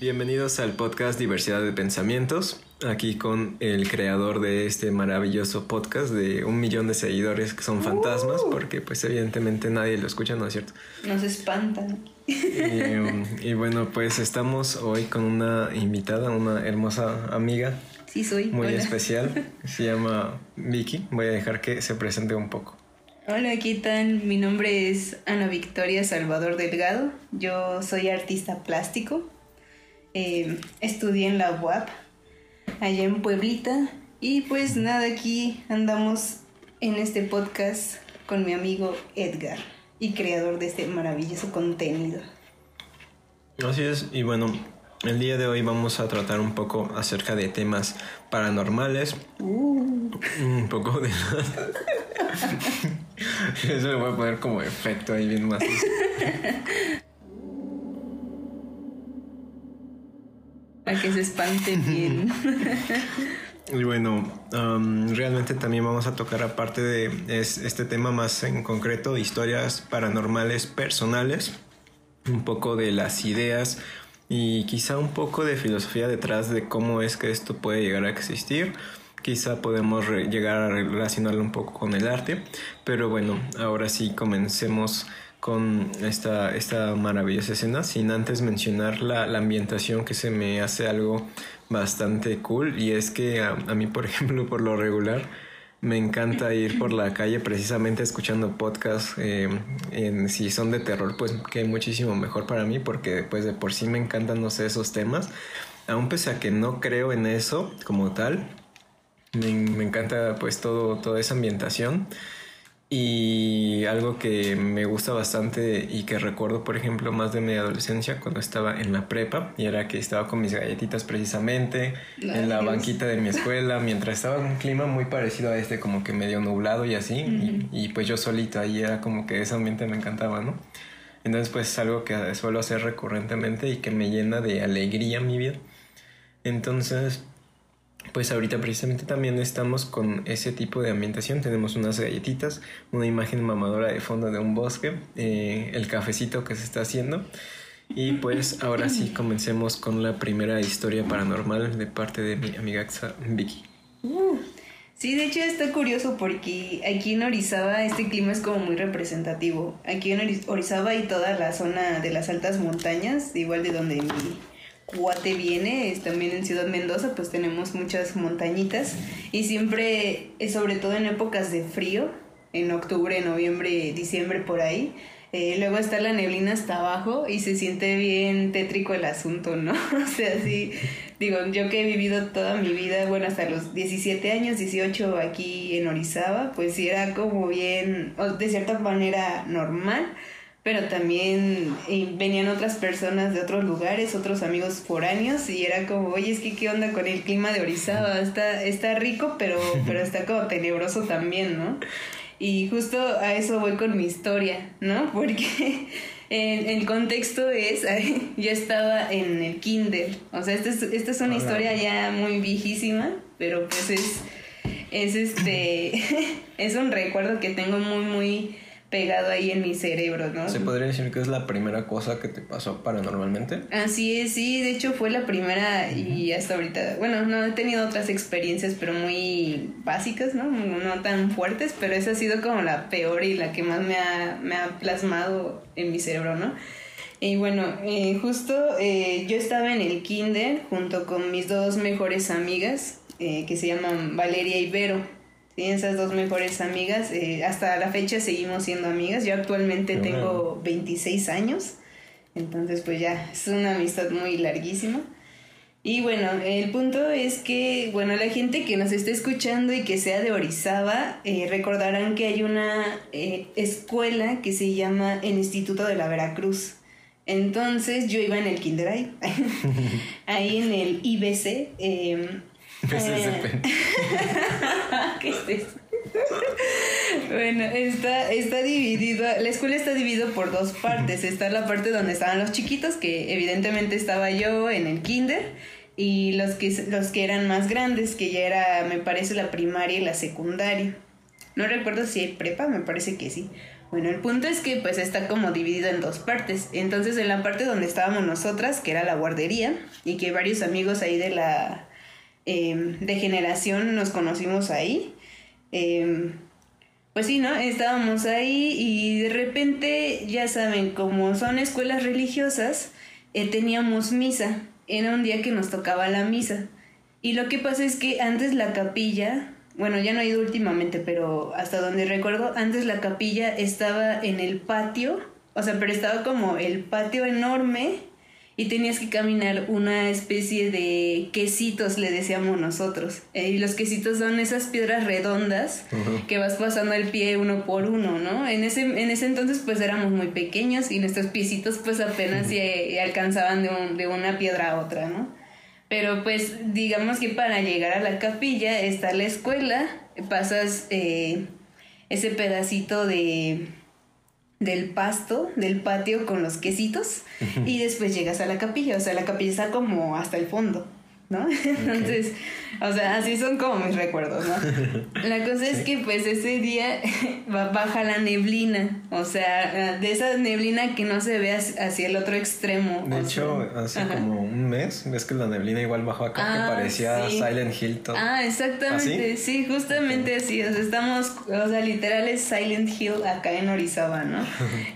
Bienvenidos al podcast Diversidad de Pensamientos, aquí con el creador de este maravilloso podcast de un millón de seguidores que son fantasmas, Uh. porque pues evidentemente nadie lo escucha, ¿no es cierto? Nos espantan. Y, um, y bueno, pues estamos hoy con una invitada, una hermosa amiga Sí, soy. muy Hola. especial, se llama Vicky, voy a dejar que se presente un poco. Hola, ¿qué tal? Mi nombre es Ana Victoria Salvador Delgado. Yo soy artista plástico. Eh, estudié en la UAP, allá en Pueblita. Y pues nada, aquí andamos en este podcast con mi amigo Edgar y creador de este maravilloso contenido. Así es, y bueno, el día de hoy vamos a tratar un poco acerca de temas paranormales, Uh, un poco de... Eso le voy a poner como efecto ahí bien más. para que se espante bien. Y bueno, um, realmente también vamos a tocar aparte de es- este tema más en concreto, historias paranormales personales, un poco de las ideas y quizá un poco de filosofía detrás de cómo es que esto puede llegar a existir. Quizá podemos llegar a relacionarlo un poco con el arte, pero bueno, ahora sí comencemos con esta, esta maravillosa escena, sin antes mencionar la, la ambientación que se me hace algo bastante cool y es que a, a mí, por ejemplo, por lo regular, me encanta ir por la calle precisamente escuchando podcasts. en- si son de terror, pues que muchísimo mejor para mí porque pues de por sí me encantan, no sé, esos temas. Aún pese a que no creo en eso como tal, me, me encanta pues todo, toda esa ambientación. Y algo que me gusta bastante y que recuerdo, por ejemplo, más de mi adolescencia cuando estaba en la prepa, y era que estaba con mis galletitas precisamente en la Dios. banquita de mi escuela, mientras estaba en un clima muy parecido a este, como que medio nublado y así, y, y pues yo solito ahí era como que ese ambiente me encantaba, ¿no? Entonces pues es algo que suelo hacer recurrentemente y que me llena de alegría mi vida. Entonces, pues ahorita precisamente también estamos con ese tipo de ambientación. Tenemos unas galletitas, una imagen mamadora de fondo de un bosque, eh, el cafecito que se está haciendo. Y pues ahora sí comencemos con la primera historia paranormal de parte de mi amiga Xa- Vicky. Uh, Sí, de hecho está curioso porque aquí en Orizaba este clima es como muy representativo. Aquí en Oriz- Orizaba y toda la zona de las altas montañas, igual de donde mi cuate viene, es también en Ciudad Mendoza, pues tenemos muchas montañitas y siempre, eh, sobre todo en épocas de frío, en octubre, noviembre, diciembre por ahí, eh, luego está la neblina hasta abajo y se siente bien tétrico el asunto, ¿no? O sea, sí, digo, yo que he vivido toda mi vida, bueno, hasta los 17 años, 18 aquí en Orizaba, pues sí era como bien, de cierta manera normal, pero también eh, venían otras personas de otros lugares, otros amigos foráneos, y era como, oye, es que qué onda con el clima de Orizaba, está, está rico, pero, pero está como tenebroso también, ¿no? Y justo a eso voy con mi historia, ¿no? Porque el, el contexto es, yo estaba en el kinder, o sea, esta es, esta es una Hola. historia ya muy viejísima, pero pues es, es este, es un recuerdo que tengo muy, muy pegado ahí en mi cerebro, ¿no? ¿Se podría decir que es la primera cosa que te pasó paranormalmente? Así es, sí, de hecho fue la primera y hasta ahorita, bueno, no he tenido otras experiencias, pero muy básicas, ¿no? No tan fuertes, pero esa ha sido como la peor y la que más me ha, me ha plasmado en mi cerebro, ¿no? Y bueno, eh, justo eh, yo estaba en el kinder junto con mis dos mejores amigas, eh, que se llaman Valeria y Vero. Sí, esas dos mejores amigas, eh, hasta la fecha seguimos siendo amigas. Yo actualmente Qué tengo 26 años. Entonces, pues ya, es una amistad muy larguísima. Y bueno, el punto es que, bueno, la gente que nos esté escuchando y que sea de Orizaba, eh, recordarán que hay una eh, escuela que se llama el Instituto de la Veracruz. Entonces, yo iba en el kinder ahí, ahí en el IBC. eh, PSSP. ¿Qué es eso? Bueno, está, está dividido, la escuela está dividida por dos partes. Está la parte donde estaban los chiquitos, que evidentemente estaba yo en el kinder, y los que, los que eran más grandes, que ya era, me parece, la primaria y la secundaria. No recuerdo si hay prepa, me parece que sí. Bueno, el punto es que pues está como dividido en dos partes. Entonces en la parte donde estábamos nosotras, que era la guardería, y que varios amigos ahí de la em, de generación nos conocimos ahí. Em, pues sí, ¿no? Estábamos ahí y de repente, ya saben, como son escuelas religiosas, eh, teníamos misa. Era un día que nos tocaba la misa. Y lo que pasa es que antes la capilla bueno, ya no he ido últimamente, pero hasta donde recuerdo, antes la capilla estaba en el patio, o sea, pero estaba como el patio enorme y tenías que caminar una especie de quesitos, le decíamos nosotros. Eh, y los quesitos son esas piedras redondas que vas pasando el pie uno por uno, ¿no? En ese, en ese entonces pues éramos muy pequeños y nuestros piecitos pues apenas se alcanzaban de, de una piedra a otra, ¿no? Pero pues digamos que para llegar a la capilla está la escuela, pasas eh, ese pedacito de del pasto, del patio con los quesitos y después llegas a la capilla, o sea, la capilla está como hasta el fondo. ¿No? Entonces, o sea, así son como mis recuerdos, ¿no? La cosa es que pues ese día baja la neblina, o sea, de esa neblina que no se ve hacia el otro extremo. De hecho, hace como un mes, ves que la neblina igual bajó acá, que ah, parecía Silent Hill todo. Ah, exactamente, sí, justamente así, o sea, estamos, o sea, literal es Silent Hill acá en Orizaba, ¿no?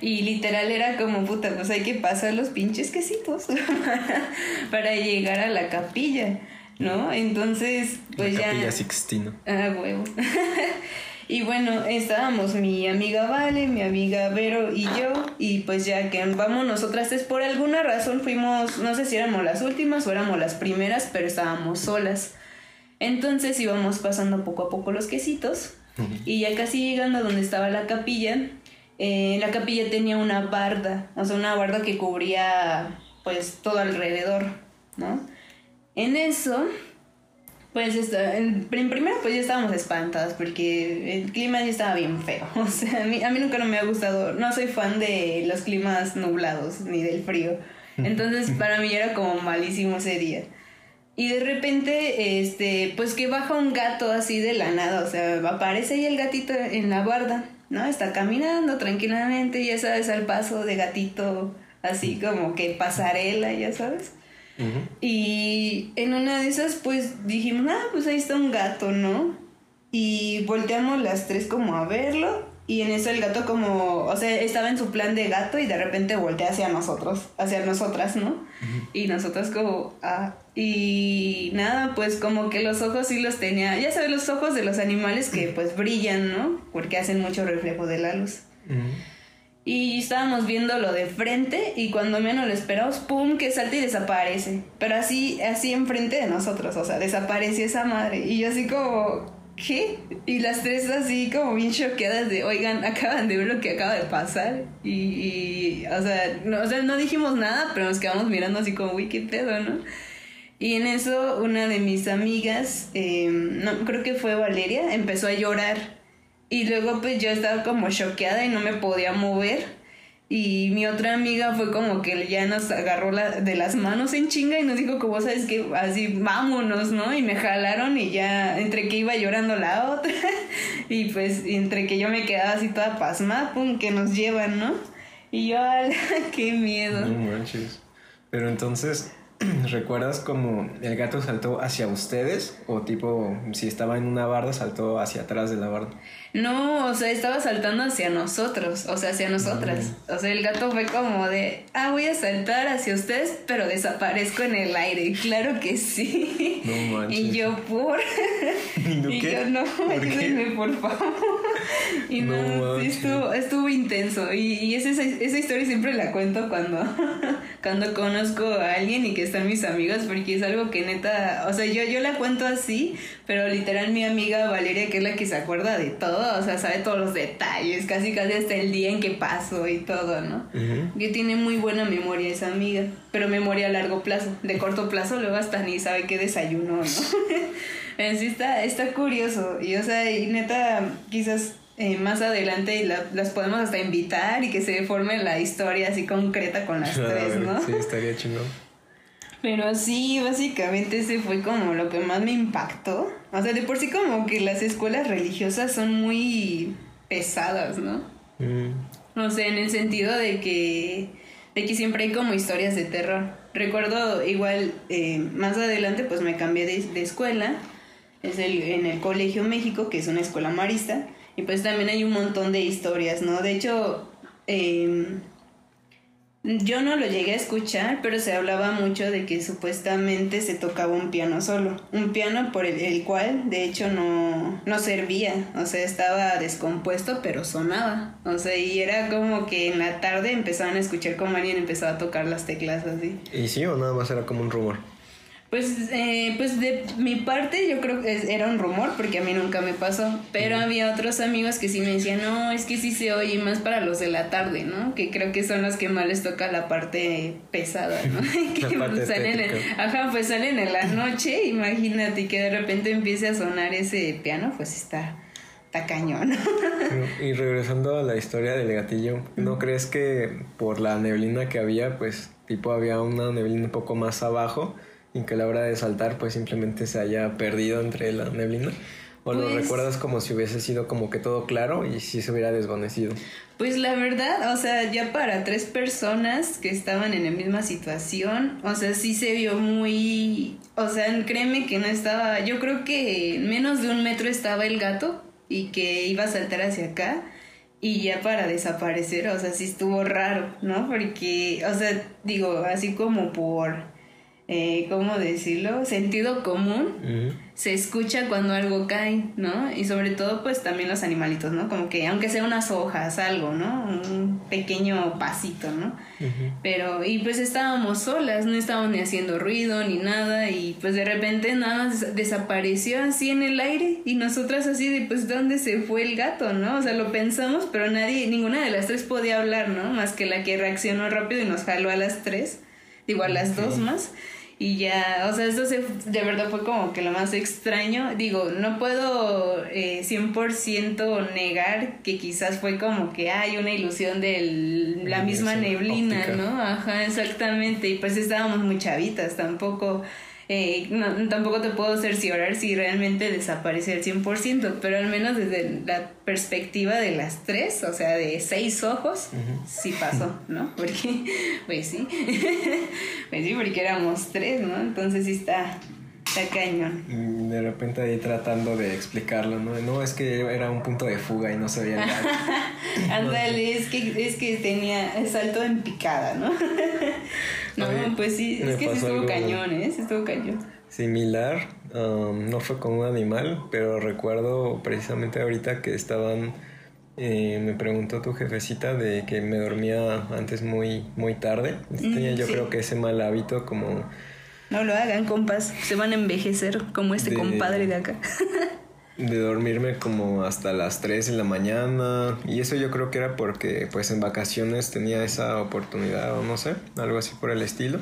Y literal era como, puta, pues hay que pasar los pinches quesitos para llegar a la capilla. ¿No? Entonces, pues la ya. Sixtino. Ah, huevo. y bueno, estábamos mi amiga Vale, mi amiga Vero y yo, y pues ya que vamos nosotras, es por alguna razón fuimos, no sé si éramos las últimas o éramos las primeras, pero estábamos solas. Entonces íbamos pasando poco a poco los quesitos, y ya casi llegando a donde estaba la capilla, eh, la capilla tenía una barda, o sea, una barda que cubría pues todo alrededor, ¿no? En eso, pues en, primero pues ya estábamos espantadas porque el clima ya estaba bien feo. O sea, a mí, a mí nunca no me ha gustado, no soy fan de los climas nublados ni del frío. Entonces para mí era como malísimo ese día. Y de repente, este, pues que baja un gato así de la nada, o sea, aparece ahí el gatito en la barda, ¿no? Está caminando tranquilamente, ya sabes, al paso de gatito, así como que pasarela, ya sabes. Y en una de esas, pues dijimos, ah, pues ahí está un gato, ¿no? Y volteamos las tres como a verlo. Y en eso el gato como, o sea, estaba en su plan de gato y de repente voltea hacia nosotros, hacia nosotras, ¿no? Y nosotras como, ah, y nada, pues como que los ojos sí los tenía, ya sabes, los ojos de los animales que pues brillan, ¿no? Porque hacen mucho reflejo de la luz. Y estábamos viéndolo de frente y cuando menos lo esperamos, ¡pum! que salta y desaparece. Pero así, así enfrente de nosotros, o sea, desapareció esa madre. Y yo así como, ¿qué? Y las tres así como bien choqueadas de, oigan, acaban de ver lo que acaba de pasar. Y, o, sea, no, o sea, no dijimos nada, pero nos quedamos mirando así como, uy, qué pedo, ¿no? Y en eso una de mis amigas, eh, no, creo que fue Valeria, empezó a llorar y luego pues yo estaba como choqueada y no me podía mover. Y mi otra amiga fue como que ya nos agarró la, de las manos en chinga y nos dijo como, sabes que así vámonos, ¿no? Y me jalaron y ya entre que iba llorando la otra y pues entre que yo me quedaba así toda pasmada, pum, que nos llevan, ¿no? Y yo, qué miedo! No manches. Pero entonces, ¿Recuerdas como el gato saltó hacia ustedes? O tipo, si estaba en una barda, saltó hacia atrás de la barda. No, o sea, estaba saltando hacia nosotros, o sea, hacia nosotras. O sea, el gato fue como de, ah, voy a saltar hacia ustedes, pero desaparezco en el aire. Claro que sí. No manches. Y yo, por. ¿Y, yo, no, ayúdenme, por favor. Y no, sí, estuvo, estuvo intenso. Y, y esa, esa historia siempre la cuento cuando, cuando conozco a alguien y que están mis amigas, porque es algo que neta, o sea, yo, yo la cuento así, pero literal mi amiga Valeria, que es la que se acuerda de todo, o sea, sabe todos los detalles, casi casi hasta el día en que pasó y todo, ¿no? Que tiene muy buena memoria esa amiga, pero memoria a largo plazo, de corto plazo luego hasta ni sabe qué desayuno, ¿no? en sí está, está curioso, y o sea, y neta, quizás eh, más adelante las podemos hasta invitar y que se forme la historia así concreta con las tres, ¿no? Sí, estaría chingón. Pero sí, básicamente ese fue como lo que más me impactó. O sea, de por sí como que las escuelas religiosas son muy pesadas, ¿no? Mm. O sea, en el sentido de que, de que siempre hay como historias de terror. Recuerdo igual, eh, más adelante pues me cambié de, escuela, es el, en el Colegio México, que es una escuela marista, y pues también hay un montón de historias, ¿no? De hecho, eh, yo no lo llegué a escuchar, pero se hablaba mucho de que supuestamente se tocaba un piano solo. Un piano por el, cual, de hecho, no, no servía. O sea, estaba descompuesto, pero sonaba. O sea, y era como que en la tarde empezaban a escuchar como alguien empezaba a tocar las teclas así. ¿Y sí o nada más era como un rumor? Pues, eh, pues de mi parte yo creo que era un rumor porque a mí nunca me pasó, pero había otros amigos que sí me decían, no, es que sí se oye más para los de la tarde, ¿no? Que creo que son los que más les toca la parte pesada, ¿no? que pues salen en, ajá, pues salen en la noche, imagínate que de repente empiece a sonar ese piano, pues está, está cañón. y regresando a la historia del gatillo, ¿no crees que por la neblina que había, pues tipo había una neblina un poco más abajo? Y que a la hora de saltar pues simplemente se haya perdido entre la neblina? ¿O lo pues recuerdas como si hubiese sido como que todo claro y si se hubiera desvanecido? Pues la verdad, o sea, ya para tres personas que estaban en la misma situación, o sea, sí se vio muy... O sea, créeme que no estaba... Yo creo que menos de un metro estaba el gato y que iba a saltar hacia acá y ya para desaparecer, o sea, sí estuvo raro, ¿no? Porque, o sea, digo, así como por eh, ¿cómo decirlo? Sentido común se escucha cuando algo cae, ¿no? Y sobre todo, pues también los animalitos, ¿no? Como que, aunque sea unas hojas, algo, ¿no? Un pequeño pasito, ¿no? Pero, y pues estábamos solas, no estábamos ni haciendo ruido ni nada, y pues de repente nada más desapareció así en el aire, y nosotras así de, pues, ¿dónde se fue el gato, ¿no? O sea, lo pensamos, pero nadie, ninguna de las tres podía hablar, ¿no? Más que la que reaccionó rápido y nos jaló a las tres, digo, a las dos más. Y ya, o sea, esto se, de verdad fue como que lo más extraño. Digo, no puedo eh, 100% negar que quizás fue como que hay una ilusión de la misma neblina, ¿no? Ajá, exactamente. Y pues estábamos muy chavitas, tampoco eh, no, tampoco te puedo cerciorar si realmente desaparece al 100%, pero al menos desde la perspectiva de las tres, o sea, de seis ojos, sí pasó, ¿no? Porque, pues sí, pues sí, porque éramos tres, ¿no? Entonces sí está, está cañón. Mm, de repente ahí tratando de explicarlo, ¿no? No, es que era un punto de fuga y no se veía nada. Ándale, es que, es que tenía salto en picada, ¿no? No, pues sí, es que sí estuvo cañón, ¿eh? Sí estuvo cañón. Similar, um, no fue con un animal, pero recuerdo precisamente ahorita que estaban... Eh, me preguntó tu jefecita de que me dormía antes muy, muy tarde. Tenía mm, yo creo que ese mal hábito como no lo hagan, compas. Se van a envejecer como este compadre de acá. de dormirme como hasta las 3 de la mañana. Y eso yo creo que era porque pues en vacaciones tenía esa oportunidad o no sé, algo así por el estilo.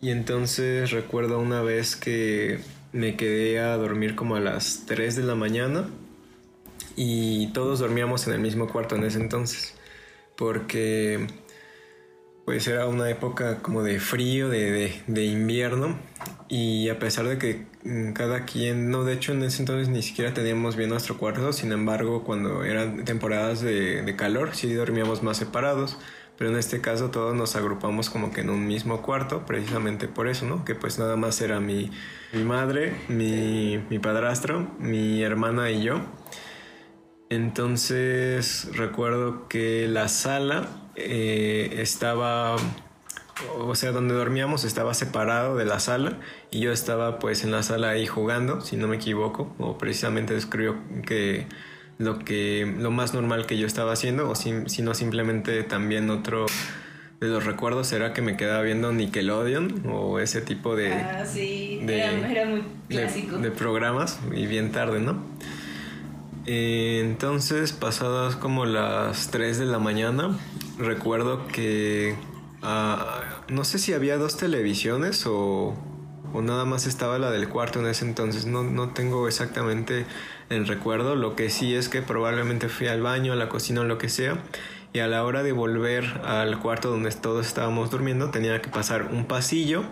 Y entonces recuerdo una vez que me quedé a dormir como a las 3 de la mañana y todos dormíamos en el mismo cuarto en ese entonces. Porque pues era una época como de frío, de, de, invierno, y a pesar de que mm, cada quien, no, de hecho en ese entonces ni siquiera teníamos bien nuestro cuarto, sin embargo cuando eran temporadas de, de calor sí dormíamos más separados, pero en este caso todos nos agrupamos como que en un mismo cuarto, precisamente por eso, ¿no? Que pues nada más era mi, mi madre, mi, mi padrastro, mi hermana y yo. Entonces recuerdo que la sala eh, estaba, o sea, donde dormíamos estaba separado de la sala y yo estaba pues en la sala ahí jugando, si no me equivoco, o precisamente describió que lo que lo más normal que yo estaba haciendo o si, no simplemente también otro de los recuerdos era que me quedaba viendo Nickelodeon o ese tipo de ah, sí. era, muy clásico de programas y bien tarde no eh, entonces, pasadas como las 3 de la mañana, recuerdo que ah, no sé si había dos televisiones o, o, nada más estaba la del cuarto en ese entonces. No, no tengo exactamente el recuerdo. Lo que sí es que probablemente fui al baño, a la cocina o lo que sea. Y a la hora de volver al cuarto donde todos estábamos durmiendo, tenía que pasar un pasillo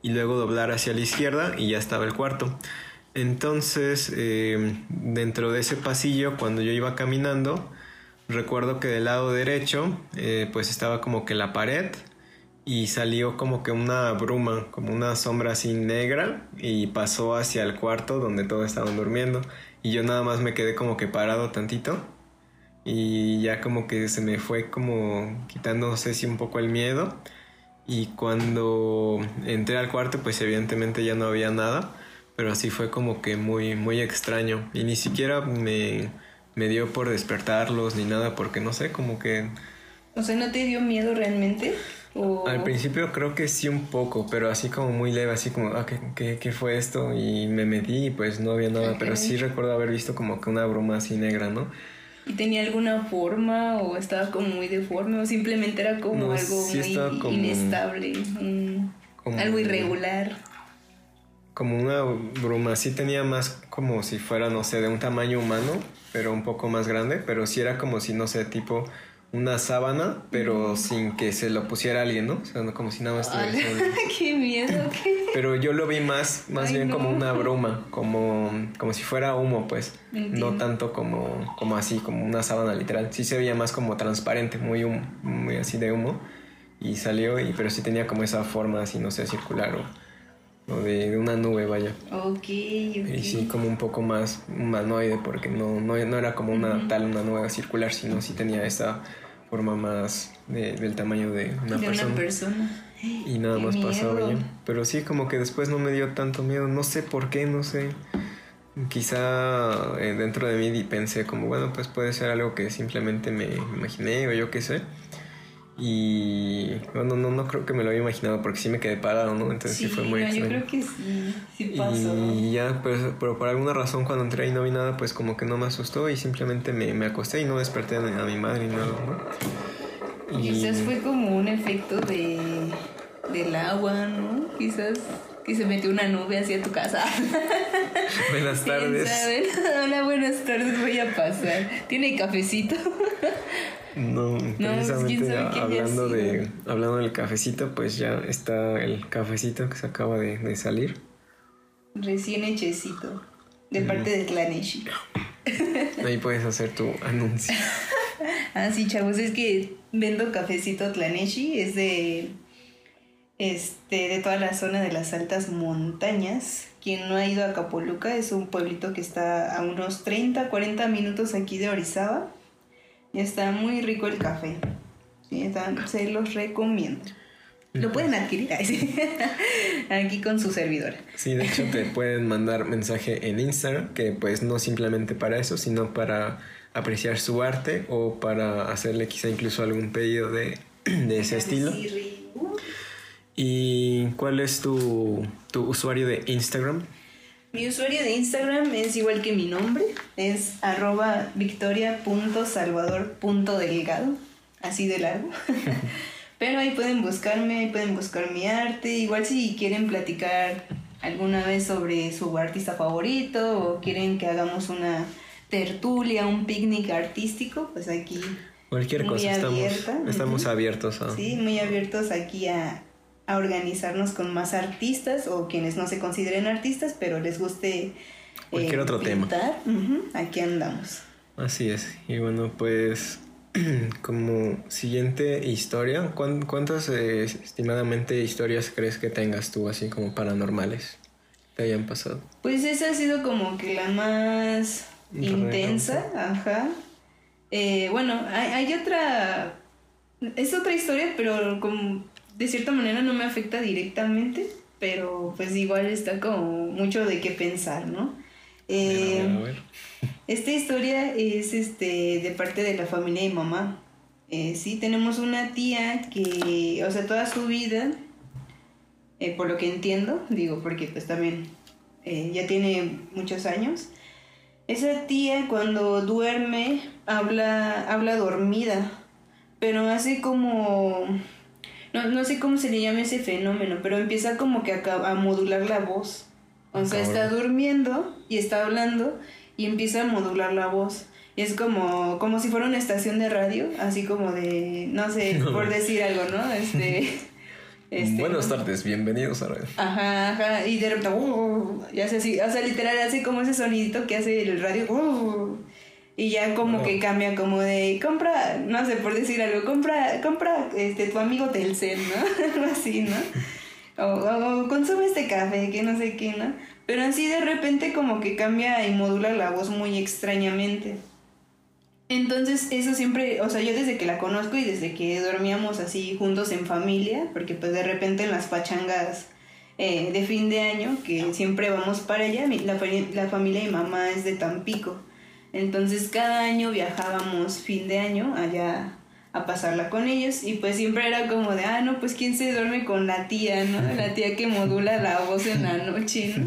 y luego doblar hacia la izquierda y ya estaba el cuarto. Entonces, eh, dentro de ese pasillo, cuando yo iba caminando, recuerdo que del lado derecho eh, pues estaba como que la pared y salió como que una bruma, como una sombra así negra y pasó hacia el cuarto donde todos estaban durmiendo. Y yo nada más me quedé como que parado tantito y ya como que se me fue como quitando no sé si un poco el miedo. Y cuando entré al cuarto pues evidentemente ya no había nada pero así fue como que muy muy extraño. Y ni siquiera me, me dio por despertarlos ni nada porque no sé como que o sea no te dio miedo realmente al principio creo que sí un poco, pero así como muy leve, así como, ah, ¿qué, qué, fue esto? Y me metí y pues no había nada, pero sí recuerdo haber visto como que una broma así negra, ¿no? ¿Y tenía alguna forma o estaba como muy deforme o simplemente era como algo muy inestable, algo irregular? Como una broma, sí tenía más como si fuera, no sé, de un tamaño humano, pero un poco más grande, pero sí era como si, no sé, tipo una sábana, pero sin que se lo pusiera alguien, ¿no? O sea, como si nada más estuviera ¡Qué miedo! ¿qué? Pero yo lo vi más, más bien como una broma, como, como si fuera humo, pues. No tanto como, como así, como una sábana literal. Sí se veía más como transparente, muy, muy así de humo. Y salió, y, pero sí tenía como esa forma así, no sé, circular o, de, una nube, vaya. Ok, ok. Y sí, como un poco más humanoide, porque no, no, no era como una tal, una nube circular, sino sí tenía esa forma más del tamaño de una persona. Y nada más pasaba ya. Pero sí, como que después no me dio tanto miedo. No sé por qué, no sé. Quizá eh, dentro de mí pensé como, bueno, pues puede ser algo que simplemente me imaginé o yo qué sé. Y bueno, no, no creo que me lo había imaginado porque sí me quedé parado, ¿no? Entonces sí, fue muy no, Yo creo que sí, sí pasó. Y ya, pues, pero por alguna razón cuando entré y no vi nada, pues como que no me asustó y simplemente me, me acosté y no desperté a mi madre ni nada, ¿no? Y quizás fue como un efecto de, del agua, ¿no? Quizás que se metió una nube hacia tu casa. Buenas tardes. Hola, buenas tardes, voy a pasar. ¿Tiene cafecito? No, precisamente hablando de hablando del cafecito, pues ya está el cafecito que se acaba de, salir. Recién hechecito. De parte de Tlaneshi. Ahí puedes hacer tu anuncio. ah, sí, chavos, es que vendo cafecito Tlaneshi, es de este, de toda la zona de las altas montañas. Quien no ha ido a Capoluca es un pueblito que está a unos 30, 40 minutos aquí de Orizaba. Y está muy rico el café. se los recomiendo. Lo pueden adquirir aquí con su servidor. Sí, de hecho te pueden mandar mensaje en Instagram, que pues no simplemente para eso, sino para apreciar su arte o para hacerle quizá incluso algún pedido de, de ese estilo. ¿Y cuál es tu, tu usuario de Instagram? Mi usuario de Instagram es igual que mi nombre, es arroba victoria.salvador.delgado, así de largo. Pero ahí pueden buscarme, ahí pueden buscar mi arte, igual si quieren platicar alguna vez sobre su artista favorito o quieren que hagamos una tertulia, un picnic artístico, pues aquí... Cualquier cosa, estamos, estamos abiertos a... Sí, muy abiertos aquí a a organizarnos con más artistas o quienes no se consideren artistas, pero les guste cualquier eh, otro tema. aquí andamos. Así es. Y bueno, pues como siguiente historia, ¿cuántas eh, estimadamente historias crees que tengas tú así como paranormales te hayan pasado? Pues esa ha sido como que la más intensa, ajá. Eh, bueno, hay, hay otra, es otra historia, pero como de cierta manera no me afecta directamente, pero pues igual está como mucho de qué pensar, ¿no? Eh, esta historia es este de parte de la familia de mamá. Eh, sí, tenemos una tía que, o sea, toda su vida, eh, por lo que entiendo, digo, porque pues también ya tiene muchos años, esa tía cuando duerme habla, habla dormida, pero hace como no, no sé cómo se le llama ese fenómeno, pero empieza como que a, a modular la voz. O sea, está durmiendo y está hablando y empieza a modular la voz. Es como, como si fuera una estación de radio, así como de, no sé, por decir algo, ¿no? Este, este Buenas tardes, bienvenidos a radio. Ajá, ajá, y de repente, uh, y hace así, o sea, literal hace como ese sonidito que hace el radio, uh, Y ya como que cambia como de, compra, no sé, por decir algo, compra, compra este, tu amigo Telcel, ¿no? Algo así, ¿no? O, consume este café, que no sé qué, ¿no? Pero así de repente como que cambia y modula la voz muy extrañamente. Entonces eso siempre, o sea, yo desde que la conozco y desde que dormíamos así juntos en familia, porque pues de repente en las pachangas eh, de fin de año, que siempre vamos para allá, la, la familia de mi mamá es de Tampico. Entonces cada año viajábamos fin de año allá a pasarla con ellos y pues siempre era como de, ah, no, pues quién se duerme con la tía, ¿no? La tía que modula la voz en la noche, ¿no?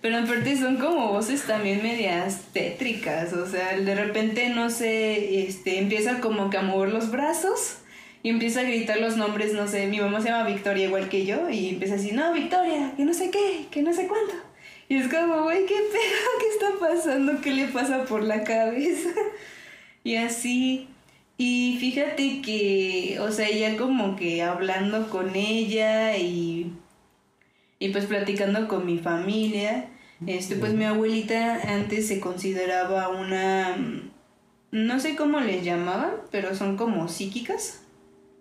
Pero aparte son como voces también medias tétricas, o sea, de repente, no sé, este, empieza como que a mover los brazos y empieza a gritar los nombres, no sé, mi mamá se llama Victoria igual que yo y empieza así, no, Victoria, que no sé qué, que no sé cuánto. Y es como, güey, ¿qué pedo? ¿Qué está pasando? ¿Qué le pasa por la cabeza? y así. Y fíjate que, o sea, ya como que hablando con ella y, y pues platicando con mi familia, este, pues mi abuelita antes se consideraba una, no sé cómo les llamaban, pero son como psíquicas.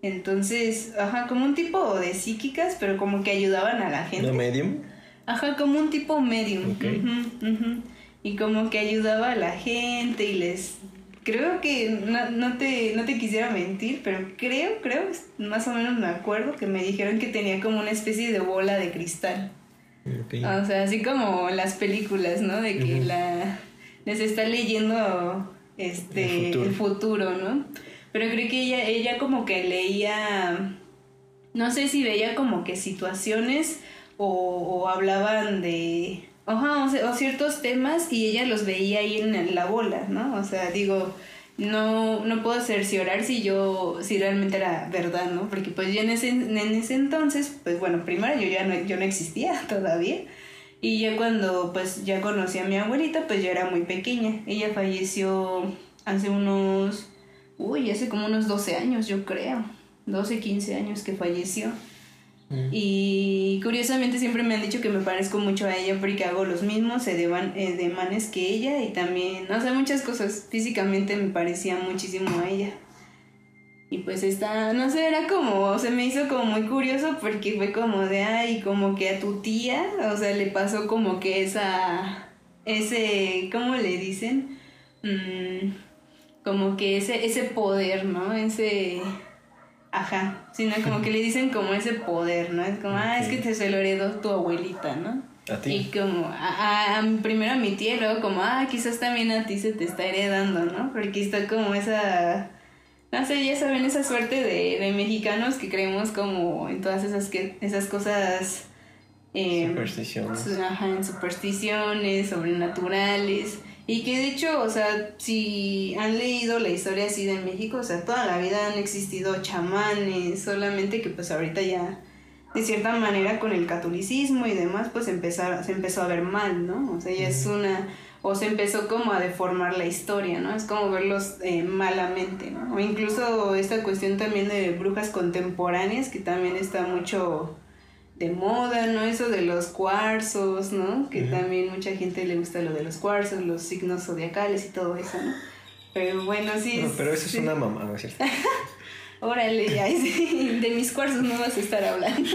Entonces, ajá, como un tipo de psíquicas, pero como que ayudaban a la gente. ¿No medium? Ajá, como un tipo medium. Y como que ayudaba a la gente y les... Creo que no, no, te, no te quisiera mentir, pero creo, creo, más o menos me acuerdo que me dijeron que tenía como una especie de bola de cristal. O sea, así como las películas, ¿no? De que la les está leyendo este el futuro. ¿no? Pero creo que ella, ella como que leía, no sé si veía como que situaciones o, hablaban de, o, ciertos temas y ella los veía ahí en la bola, ¿no? O sea, digo, no, no puedo cerciorar si yo, si realmente era verdad, ¿no? Porque pues yo en ese, en ese entonces, pues bueno, primero yo ya no, yo no existía todavía. Y ya cuando pues ya conocí a mi abuelita, pues yo era muy pequeña. Ella falleció hace unos, uy, hace como unos 12 años, yo creo. 12, 15 años que falleció. Y curiosamente siempre me han dicho que me parezco mucho a ella porque hago los mismos edemanes que ella y también, no sé, muchas cosas. Físicamente me parecía muchísimo a ella. Y pues esta, no sé, era como, se me hizo como muy curioso porque fue como de, ay, como que a tu tía, o sea, le pasó como que esa, ese, ¿cómo le dicen? Mm, como que ese, ese poder, ¿no? Ese Ajá, sino como que le dicen como ese poder, ¿no? Es como, ah, es que te se lo heredó tu abuelita, ¿no? A ti. Y como, a, a, primero a mi tía, luego como, ah, quizás también a ti se te está heredando, ¿no? Porque está como esa, no sé, ya saben, esa suerte de, de mexicanos que creemos como en todas esas, que, esas cosas... Eh, supersticiones. Ajá, en supersticiones, sobrenaturales. Y que de hecho, o sea, si han leído la historia así de México, o sea, toda la vida han existido chamanes, solamente que pues ahorita ya, de cierta manera, con el catolicismo y demás, pues empezar, se empezó a ver mal, ¿no? O sea, ya es una, o se empezó como a deformar la historia, ¿no? Es como verlos eh, malamente, ¿no? O incluso esta cuestión también de brujas contemporáneas, que también está mucho de moda, ¿no? Eso de los cuarzos, ¿no? Que también mucha gente le gusta lo de los cuarzos, los signos zodiacales y todo eso, ¿no? Pero bueno, sí. No, pero eso es una mamada, ¿cierto? Órale, ya, de mis cuarzos no vas a estar hablando.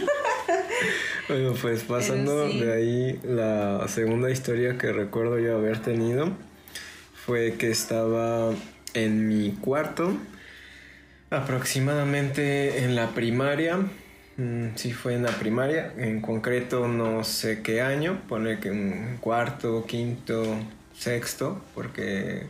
bueno, pues pasando de ahí, la segunda historia que recuerdo yo haber tenido fue que estaba en mi cuarto, aproximadamente en la primaria Mm, sí, fue en la primaria, en concreto no sé qué año, pone que un cuarto, quinto, sexto, porque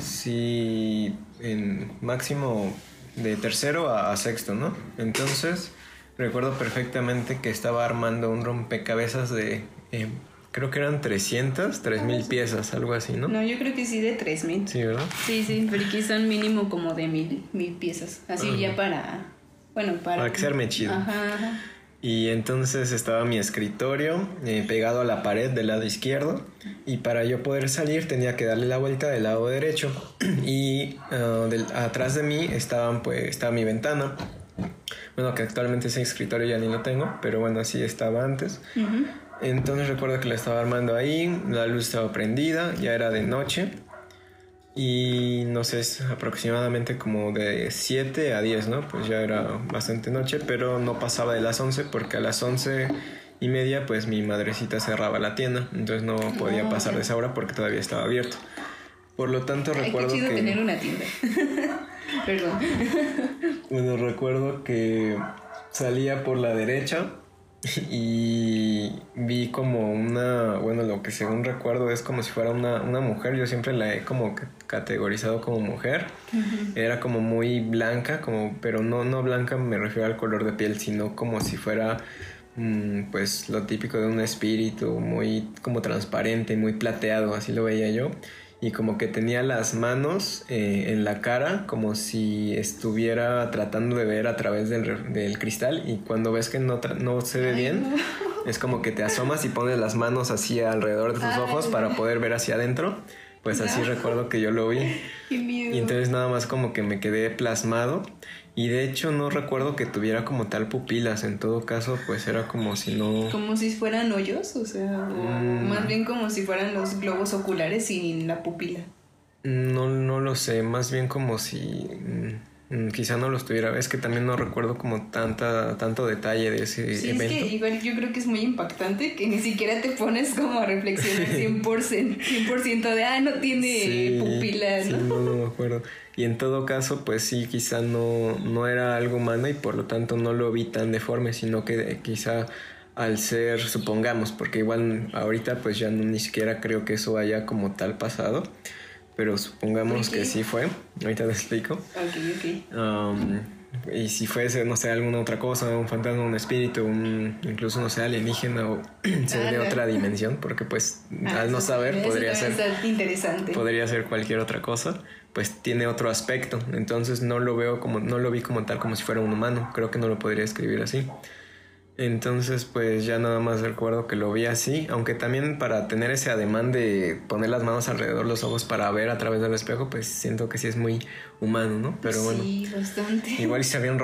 sí, en máximo de tercero a, sexto, ¿no? Entonces, recuerdo perfectamente que estaba armando un rompecabezas de, eh, creo que eran 300, 3000 piezas, algo así, ¿no? No, yo creo que sí de 3000. Sí, ¿verdad? Sí, sí, pero aquí son mínimo como de mil, mil piezas, así ya para bueno, para... Para que se arme chido. Y entonces estaba mi escritorio eh, pegado a la pared del lado izquierdo y para yo poder salir tenía que darle la vuelta del lado derecho. Y ah, atrás de mí estaban pues estaba mi ventana. Bueno que actualmente ese escritorio ya ni lo tengo pero bueno así estaba antes. Entonces recuerdo que la estaba armando ahí la luz estaba prendida ya era de noche Y no sé, es aproximadamente como de 7 a 10, ¿no? Pues ya era bastante noche, pero no pasaba de las 11 porque a las 11 y media pues mi madrecita cerraba la tienda, entonces no podía pasar de esa hora porque todavía estaba abierto. Por lo tanto recuerdo qué chido que... tener una tienda. Perdón. Bueno, recuerdo que salía por la derecha y vi como una, bueno, lo que según recuerdo es como si fuera una, una mujer, yo siempre la he como categorizado como mujer, era como muy blanca, como, pero no, no blanca me refiero al color de piel, sino como si fuera mm, pues lo típico de un espíritu, muy como transparente, muy plateado, así lo veía yo y como que tenía las manos eh, en la cara como si estuviera tratando de ver a través del, del cristal y cuando ves que no, no se ve bien es como que te asomas y pones las manos así alrededor de tus ojos para poder ver hacia adentro. Pues así recuerdo que yo lo vi. Y entonces nada más como que me quedé plasmado y de hecho no recuerdo que tuviera como tal pupilas, en todo caso pues era como si no... Como si fueran hoyos, o sea, mm. más bien como si fueran los globos oculares sin la pupila. No, no lo sé, más bien como si... Mm, quizá no los tuviera. Es que también no recuerdo como tanta, tanto detalle de ese sí, evento. Es que igual yo creo que es muy impactante que ni siquiera te pones como a reflexionar 100%, 100 de, ah, no tiene pupilas, ¿no? ¿no? no, me acuerdo. Y en todo caso, pues sí, quizá no, no era algo humano y por lo tanto no lo vi tan deforme, sino que quizá al ser, supongamos, porque igual ahorita pues ya no, ni siquiera creo que eso haya como tal pasado pero supongamos que sí fue. Ahorita te explico. Ok, ok. Um, y si fuese, no sé, alguna otra cosa, un fantasma, un espíritu, un, incluso, no sé, alienígena o ser de otra dimensión, porque pues ah, al no saber podría ser... Interesante. Podría ser cualquier otra cosa, pues tiene otro aspecto. Entonces no lo veo como, no lo vi como tal como si fuera un humano. Creo que no lo podría escribir así. Entonces, pues ya nada más recuerdo que lo vi así, aunque también para tener ese ademán de poner las manos alrededor de los ojos para ver a través del espejo, pues siento que sí es muy humano, ¿no? Pero bueno. Sí, bastante. Igual se habían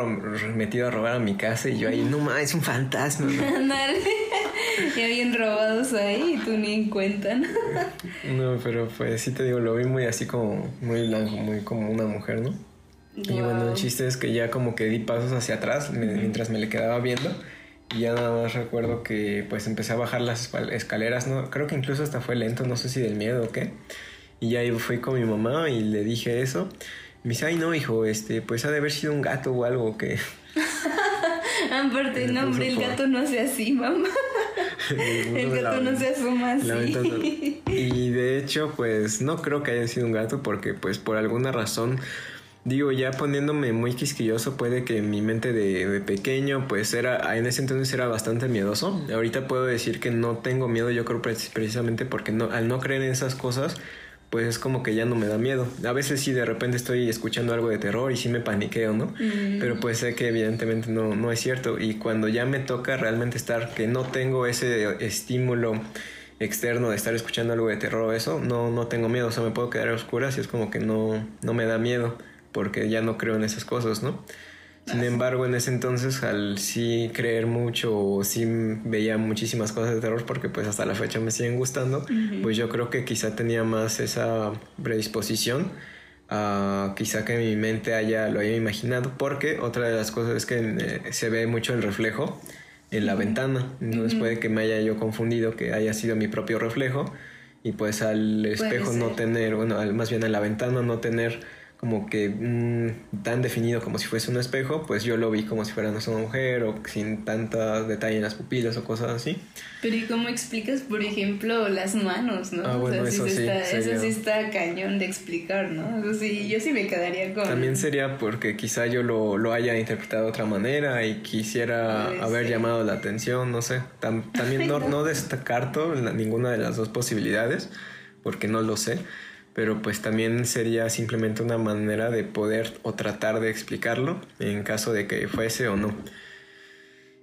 metido a robar a mi casa y yo ahí, no más, es un fantasma. ya bien robados ahí y tú ni en cuenta, ¿no? no, pero pues sí te digo, lo vi muy así como, muy blanco, muy como una mujer, ¿no? Y bueno, el chiste es que ya como que di pasos hacia atrás mientras me le quedaba viendo y ya nada más recuerdo que pues empecé a bajar las escaleras, ¿no? Creo que incluso hasta fue lento, no sé si del miedo o qué. Y ya fui con mi mamá y le dije eso. Me dice, ay no, hijo, este, pues ha de haber sido un gato o algo que... Aparte, no, hombre, el gato no se así, mamá. el gato no se asoma así. Y de hecho, pues no creo que haya sido un gato porque pues por alguna razón digo, ya poniéndome muy quisquilloso, puede que mi mente de, pequeño, pues era, en ese entonces era bastante miedoso. Ahorita puedo decir que no tengo miedo, yo creo precisamente porque no, al no creer en esas cosas, pues es como que ya no me da miedo. A veces sí de repente estoy escuchando algo de terror y sí me paniqueo, ¿no? Mm. Pero pues sé que evidentemente no, no es cierto. Y cuando ya me toca realmente estar, que no tengo ese estímulo externo de estar escuchando algo de terror o eso, no, no tengo miedo. O sea, me puedo quedar a oscuras y es como que no, no me da miedo porque ya no creo en esas cosas, ¿no? Sin embargo, en ese entonces, al sí creer mucho o sí veía muchísimas cosas de terror, porque pues hasta la fecha me siguen gustando, pues yo creo que quizá tenía más esa predisposición a quizá que mi mente haya, lo haya imaginado, porque otra de las cosas es que eh, se ve mucho el reflejo en la ventana, entonces puede que me haya yo confundido que haya sido mi propio reflejo y pues al espejo no tener, bueno, más bien en la ventana no tener como que mm, tan definido como si fuese un espejo, pues yo lo vi como si fuera una mujer o sin tanta detalle en las pupilas o cosas así. Pero ¿y cómo explicas, por ejemplo, las manos, no? Ah, bueno, eso, sí, está, eso sí está cañón de explicar, ¿no? Eso sí, yo sí me quedaría con... También sería porque quizá yo lo, lo haya interpretado de otra manera y quisiera haber llamado la atención, no sé. también no, no descarto ninguna de las dos posibilidades, porque no lo sé pero pues también sería simplemente una manera de poder o tratar de explicarlo en caso de que fuese o no.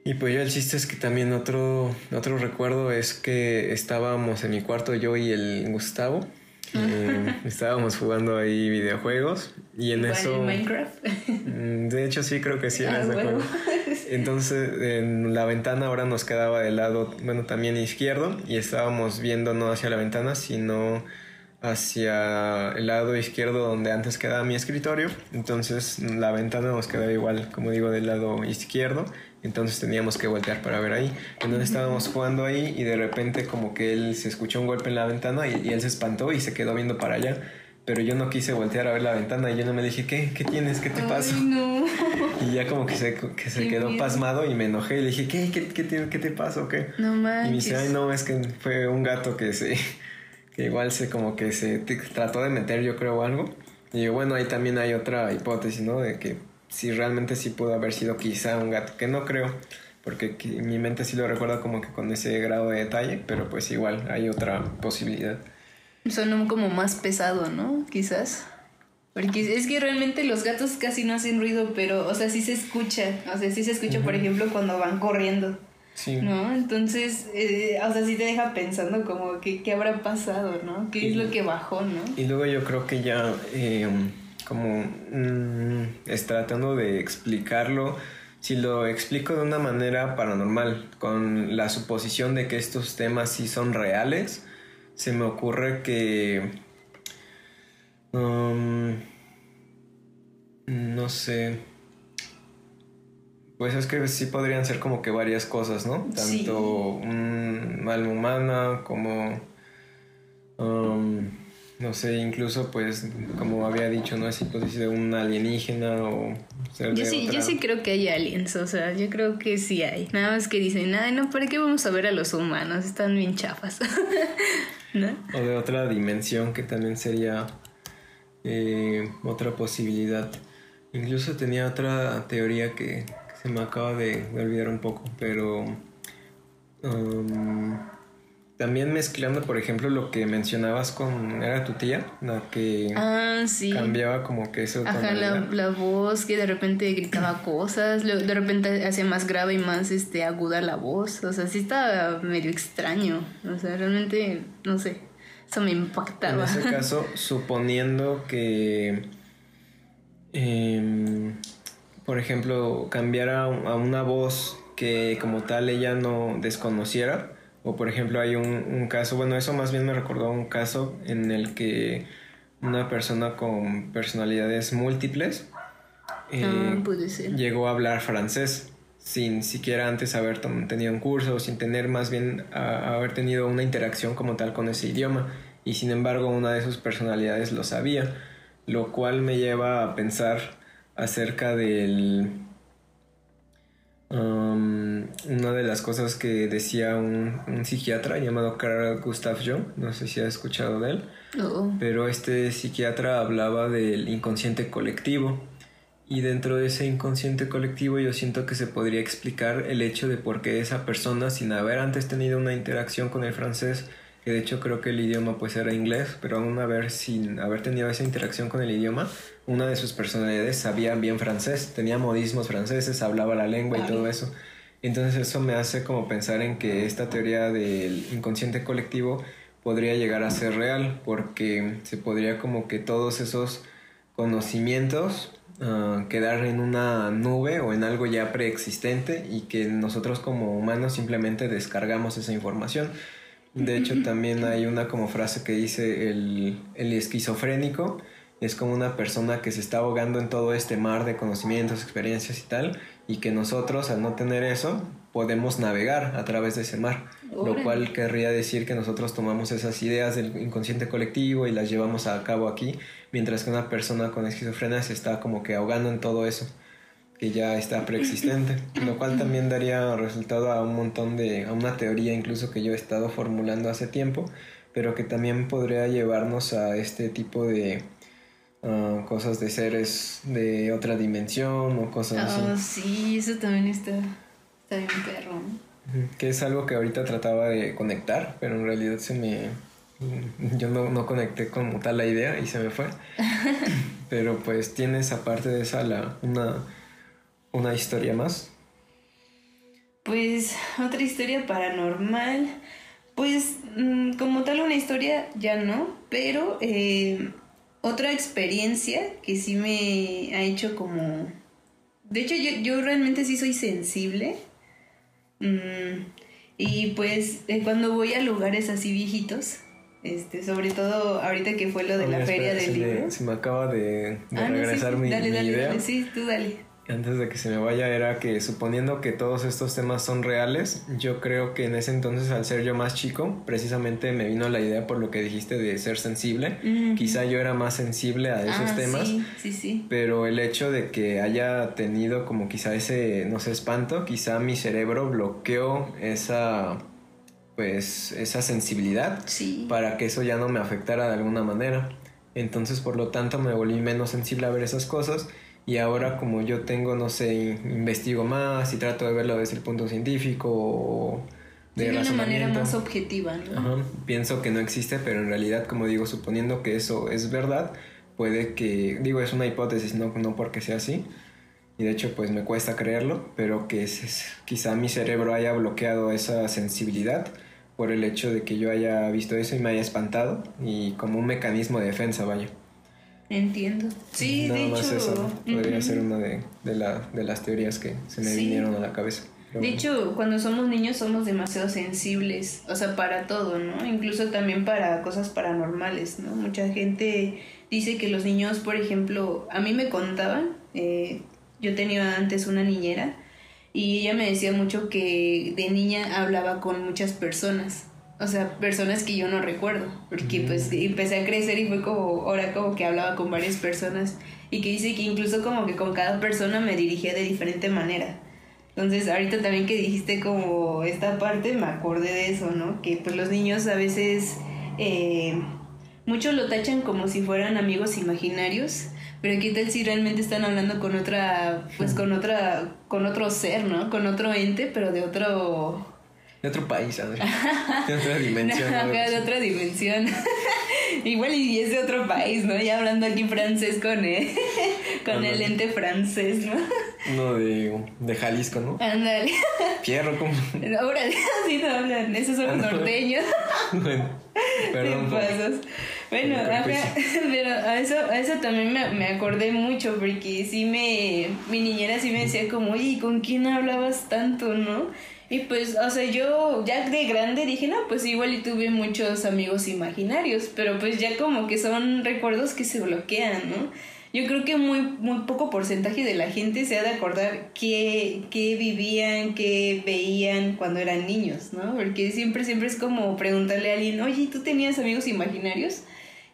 Y pues ya el chiste es que también otro, otro recuerdo es que estábamos en mi cuarto yo y el Gustavo. Eh, estábamos jugando ahí videojuegos y en eso... Minecraft? Mm, de hecho sí, creo que sí ah, Entonces en la ventana ahora nos quedaba del lado, bueno, también izquierdo y estábamos viendo no hacia la ventana, sino hacia el lado izquierdo donde antes quedaba mi escritorio. Entonces la ventana nos quedaba igual, como digo, del lado izquierdo. Entonces teníamos que voltear para ver ahí. Entonces estábamos jugando ahí y de repente como que él se escuchó un golpe en la ventana y, él se espantó y se quedó viendo para allá. Pero yo no quise voltear a ver la ventana y yo no me dije, ¿qué? ¿Qué tienes? ¿Qué te pasa? No. Y ya como que se, que se quedó pasmado y me enojé y le dije, ¿qué? ¿Qué, qué, qué te pasa o qué? No manches. Y me dice, ay no, es que fue un gato que se que igual se como que se trató de meter yo creo algo. Y bueno, ahí también hay otra hipótesis, ¿no? De que si realmente sí pudo haber sido quizá un gato, que no creo, porque mi mente sí lo recuerda como que con ese grado de detalle, pero pues igual hay otra posibilidad. Son como más pesado, ¿no? Quizás. Porque es que realmente los gatos casi no hacen ruido, pero, o sea, sí se escucha. O sea, sí se escucha, por ejemplo, cuando van corriendo. Sí. ¿No? Entonces, eh, o sea, sí te deja pensando como que qué habrá pasado, ¿no? ¿Qué es lo que bajó, no? Y luego yo creo que ya, eh, como mm, es tratando de explicarlo, si lo explico de una manera paranormal, con la suposición de que estos temas sí son reales, se me ocurre que... Um, no sé pues es que sí podrían ser como que varias cosas, ¿no? Tanto un alma humana como, um, no sé, incluso pues como había dicho, ¿no? Es hipótesis de un alienígena o ser yo sí, Yo sí creo que hay aliens, o sea, yo creo que sí hay. Nada más que dicen, ay, no, ¿para qué vamos a ver a los humanos? Están bien chafas. ¿No? O de otra dimensión que también sería eh, otra posibilidad. Incluso tenía otra teoría que me acaba de, olvidar un poco, pero um, también mezclando, por ejemplo, lo que mencionabas con, era tu tía, la que ah, cambiaba como que eso. Ajá, la, voz que de repente gritaba cosas, de repente hacía más grave y más este aguda la voz, o sea, sí estaba medio extraño, o sea, realmente, no sé, eso me impactaba. En ese caso, suponiendo que... Eh, por ejemplo, cambiar a, una voz que como tal ella no desconociera. O por ejemplo hay un, caso, bueno, eso más bien me recordó un caso en el que una persona con personalidades múltiples eh, ah, llegó a hablar francés sin siquiera antes haber tenido un curso o sin tener más bien haber tenido una interacción como tal con ese idioma y sin embargo una de sus personalidades lo sabía, lo cual me lleva a pensar acerca del... Um, una de las cosas que decía un, psiquiatra llamado Carl Gustav Jung, no sé si has escuchado de él, pero este psiquiatra hablaba del inconsciente colectivo. Y dentro de ese inconsciente colectivo yo siento que se podría explicar el hecho de por qué esa persona sin haber antes tenido una interacción con el francés que de hecho creo que el idioma pues era inglés, pero aún haber, sin haber tenido esa interacción con el idioma, una de sus personalidades sabía bien francés, tenía modismos franceses, hablaba la lengua y todo eso. Entonces eso me hace como pensar en que esta teoría del inconsciente colectivo podría llegar a ser real, porque se podría como que todos esos conocimientos uh, quedar en una nube o en algo ya preexistente y que nosotros como humanos simplemente descargamos esa información. De hecho, también hay una como frase que dice el, el esquizofrénico. Es como una persona que se está ahogando en todo este mar de conocimientos, experiencias y tal, y que nosotros al no tener eso podemos navegar a través de ese mar, lo cual querría decir que nosotros tomamos esas ideas del inconsciente colectivo y las llevamos a cabo aquí, mientras que una persona con esquizofrenia se está como que ahogando en todo eso que ya está preexistente, lo cual también daría resultado a un montón de, a una teoría incluso que yo he estado formulando hace tiempo, pero que también podría llevarnos a este tipo de uh, cosas de seres de otra dimensión o cosas así. Ah, sí, eso también está, está bien perro. Que es algo que ahorita trataba de conectar, pero en realidad se me... Yo no, no conecté como tal la idea y se me fue. pero pues tienes aparte de esa la, una una historia más. Pues otra historia paranormal. Pues mm, como tal una historia ya no, pero eh, otra experiencia que sí me ha hecho como... De hecho yo, yo realmente sí soy sensible. Mm, y pues eh, cuando voy a lugares así viejitos, Este, sobre todo ahorita que fue lo de la feria del libro. Se me acaba de, ah, regresar mi, dale, dale, idea. sí, tú dale antes de que se me vaya era que suponiendo que todos estos temas son reales, yo creo que en ese entonces al ser yo más chico, precisamente me vino la idea por lo que dijiste de ser sensible. Quizá yo era más sensible a esos ah, temas. Sí, sí, sí. Pero el hecho de que haya tenido como quizá ese, no sé, espanto, quizá mi cerebro bloqueó esa pues esa sensibilidad para que eso ya no me afectara de alguna manera. Entonces, por lo tanto, me volví menos sensible a ver esas cosas y ahora como yo tengo, no sé, investigo más y trato de verlo desde el punto científico o de, una manera más objetiva, ¿no? Pienso que no existe, pero en realidad, como digo, suponiendo que eso es verdad, puede que, digo, es una hipótesis, no, no porque sea así, y de hecho pues me cuesta creerlo, pero que es, quizá mi cerebro haya bloqueado esa sensibilidad por el hecho de que yo haya visto eso y me haya espantado y como un mecanismo de defensa, vaya. Entiendo. Sí, de hecho. Eso, Podría ser una de, de, la, de, las teorías que se me vinieron a la cabeza. de hecho, cuando somos niños somos demasiado sensibles, o sea, para todo, ¿no? Incluso también para cosas paranormales, ¿no? Mucha gente dice que los niños, por ejemplo, a mí me contaban, eh, yo tenía antes una niñera y ella me decía mucho que de niña hablaba con muchas personas o sea, personas que yo no recuerdo, porque pues mm. empecé a crecer y fue como, ahora como que hablaba con varias personas y que dice que incluso como que con cada persona me dirigía de diferente manera. Entonces, ahorita también que dijiste como esta parte, me acordé de eso, ¿no? Que pues los niños a veces, eh, muchos lo tachan como si fueran amigos imaginarios, pero qué tal si realmente están hablando con otra, pues con otra, con otro ser, ¿no? Con otro ente, pero de otro de otro país, ¿sabes? De otra dimensión. de otra dimensión. Igual y es de otro país, ¿no? Ya hablando aquí francés con, eh, con el ente francés, ¿no? Uno de, de Jalisco, ¿no? Ándale. Fierro, ¿cómo? Ahora sí no hablan, esos son los norteños. bueno, perdón. Bueno, pero a eso, a eso también me, me, acordé mucho porque sí me, mi niñera sí me decía como, oye, ¿con quién hablabas tanto, no? Y pues, o sea, yo ya de grande dije, no, pues igual y tuve muchos amigos imaginarios, pero pues ya como que son recuerdos que se bloquean, ¿no? Yo creo que muy, muy poco porcentaje de la gente se ha de acordar qué, qué vivían, qué veían cuando eran niños, ¿no? Porque siempre, siempre es como preguntarle a alguien, oye, ¿tú tenías amigos imaginarios?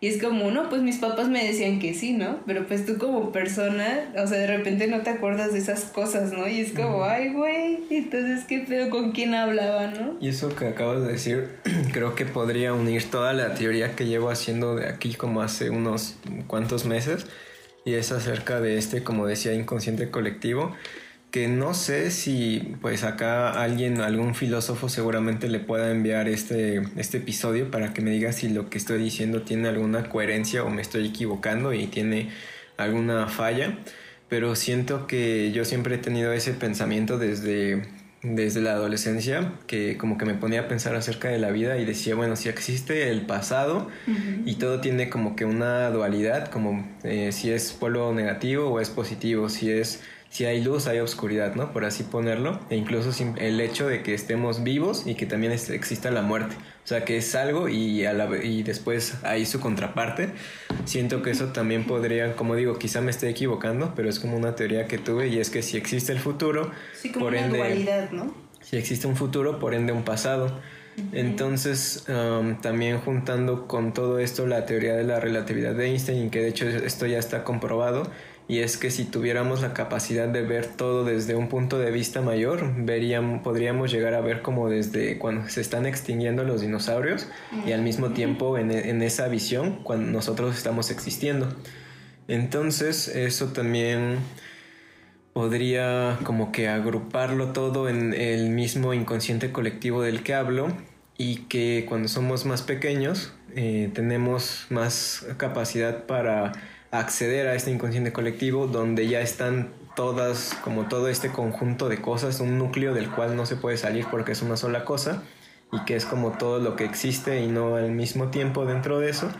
Y es como, no, pues mis papás me decían que sí, ¿no? Pero pues tú como persona, o sea, de repente no te acuerdas de esas cosas, ¿no? Y es como, ay, güey, entonces, ¿qué pedo con quién hablaba, no? Y eso que acabas de decir, creo que podría unir toda la teoría que llevo haciendo de aquí como hace unos cuantos meses. Y es acerca de este, como decía, inconsciente colectivo que no sé si pues acá alguien, algún filósofo seguramente le pueda enviar este, este episodio para que me diga si lo que estoy diciendo tiene alguna coherencia o me estoy equivocando y tiene alguna falla, pero siento que yo siempre he tenido ese pensamiento desde, desde la adolescencia, que como que me ponía a pensar acerca de la vida y decía, bueno, si existe el pasado y todo tiene como que una dualidad, como eh, si es polo negativo o es positivo, si es si hay luz, hay oscuridad, ¿no? Por así ponerlo. E incluso el hecho de que estemos vivos y que también exista la muerte. O sea, que es algo y, y después hay su contraparte. Siento que eso también podría, como digo, quizá me esté equivocando, pero es como una teoría que tuve y es que si existe el futuro, sí, como por una dualidad, ¿no? Si existe un futuro, por ende un pasado. Entonces, um, también juntando con todo esto la teoría de la relatividad de Einstein, que de hecho esto ya está comprobado, y es que si tuviéramos la capacidad de ver todo desde un punto de vista mayor, veríamos, podríamos llegar a ver como desde cuando se están extinguiendo los dinosaurios y al mismo tiempo en, en esa visión cuando nosotros estamos existiendo. Entonces eso también podría como que agruparlo todo en el mismo inconsciente colectivo del que hablo y que cuando somos más pequeños eh, tenemos más capacidad para acceder a este inconsciente colectivo donde ya están todas, como todo este conjunto de cosas, un núcleo del cual no se puede salir porque es una sola cosa y que es como todo lo que existe y no al mismo tiempo dentro de eso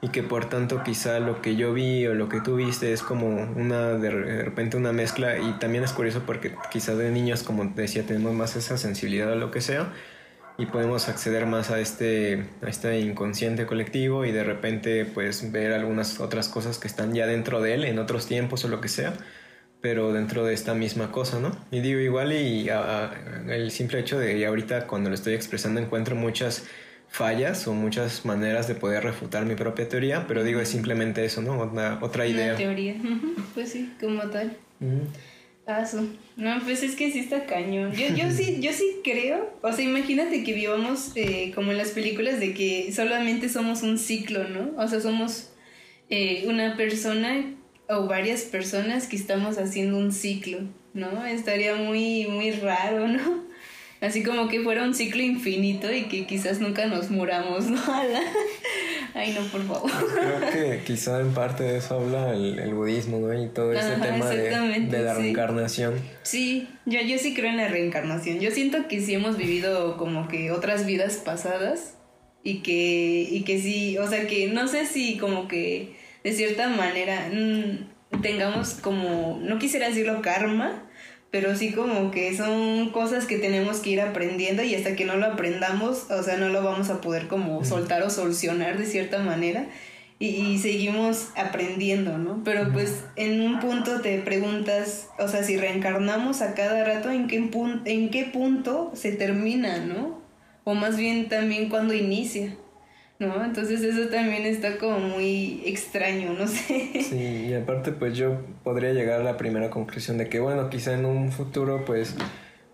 y que por tanto quizá lo que yo vi o lo que tú viste es como una de repente una mezcla y también es curioso porque quizá de niños como decía tenemos más esa sensibilidad o lo que sea y podemos acceder más a este, a este inconsciente colectivo y de repente pues ver algunas otras cosas que están ya dentro de él en otros tiempos o lo que sea pero dentro de esta misma cosa, ¿no? Y digo igual y el simple hecho de ahorita cuando lo estoy expresando encuentro muchas fallas o muchas maneras de poder refutar mi propia teoría, pero digo es simplemente eso, ¿no? Otra, otra idea. Una teoría, pues sí, como tal. No, pues es que sí está cañón. Yo, yo sí, yo sí creo. O sea, imagínate que vivamos eh, como en las películas de que solamente somos un ciclo, ¿no? O sea, somos eh, una persona o varias personas que estamos haciendo un ciclo, ¿no? Estaría muy, muy raro, ¿no? Así como que fuera un ciclo infinito y que quizás nunca nos muramos, ¿no? Ay, no, por favor. Creo que quizá en parte de eso habla el, budismo, ¿no? Y todo ese tema de, la reencarnación. Sí, yo, yo sí creo en la reencarnación. Yo siento que sí hemos vivido como que otras vidas pasadas y que, y que sí, o sea que no sé si como que de cierta manera mm, tengamos como, no quisiera decirlo karma, pero sí como que son cosas que tenemos que ir aprendiendo y hasta que no lo aprendamos, o sea, no lo vamos a poder como soltar o solucionar de cierta manera y, seguimos aprendiendo, ¿no? Pero pues en un punto te preguntas, o sea, si reencarnamos a cada rato, ¿en qué, en qué punto se termina, ¿no? O más bien también cuando inicia. ¿No? Entonces eso también está como muy extraño, no sé. Sí, y aparte pues yo podría llegar a la primera conclusión de que bueno, quizá en un futuro pues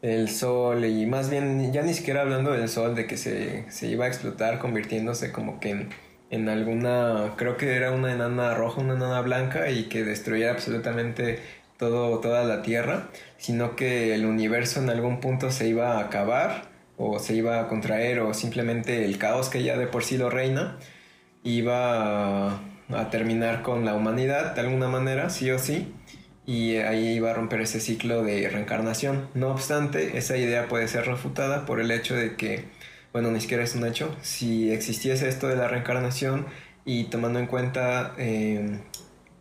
el sol y más bien ya ni siquiera hablando del sol, de que se, se iba a explotar convirtiéndose como que en, en alguna, creo que era una enana roja, una enana blanca y que destruyera absolutamente todo, toda la Tierra, sino que el universo en algún punto se iba a acabar o se iba a contraer o simplemente el caos que ya de por sí lo reina iba a, terminar con la humanidad de alguna manera, sí o sí, y ahí iba a romper ese ciclo de reencarnación. No obstante, esa idea puede ser refutada por el hecho de que, bueno, ni siquiera es un hecho, si existiese esto de la reencarnación y tomando en cuenta eh,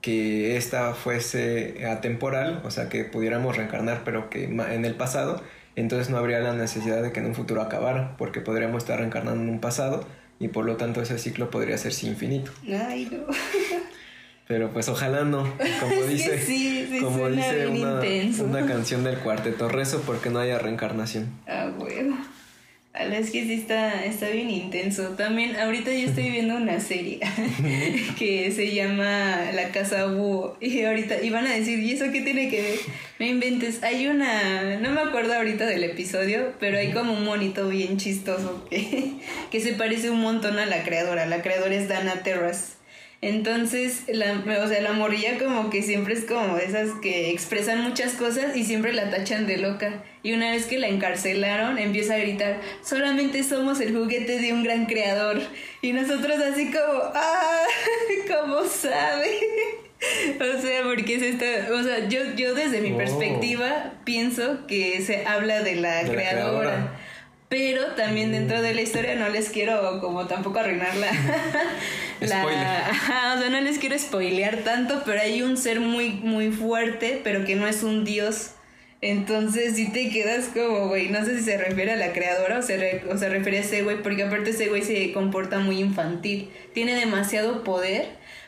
que esta fuese atemporal, o sea, que pudiéramos reencarnar pero que en el pasado, entonces no habría la necesidad de que en un futuro acabara, porque podríamos estar reencarnando en un pasado y por lo tanto ese ciclo podría ser infinito. Ay, no. Pero pues ojalá no, como dice, como dice una, una, canción del cuarteto, rezo porque no haya reencarnación. Ah, bueno. Es que sí está, está bien intenso. También ahorita yo estoy viendo una serie que se llama La Casa Búho. Y ahorita iban a decir, ¿y eso qué tiene que ver? Me inventes. Hay una, no me acuerdo ahorita del episodio, pero hay como un monito bien chistoso que, que se parece un montón a la creadora. La creadora es Dana Terrace. Entonces, la, o sea, la morilla como que siempre es como esas que expresan muchas cosas y siempre la tachan de loca. Y una vez que la encarcelaron, empieza a gritar, solamente somos el juguete de un gran creador. Y nosotros así como, ah, ¿cómo sabe? o sea, porque es esta, o sea, yo, yo desde mi oh. perspectiva pienso que se habla de la creadora pero también dentro de la historia no les quiero como tampoco arruinar la, o sea, no les quiero spoilear tanto, pero hay un ser muy, muy fuerte, pero que no es un dios. Entonces si te quedas como, güey, no sé si se refiere a la creadora o se, o se refiere a ese güey, porque aparte ese güey se comporta muy infantil. Tiene demasiado poder,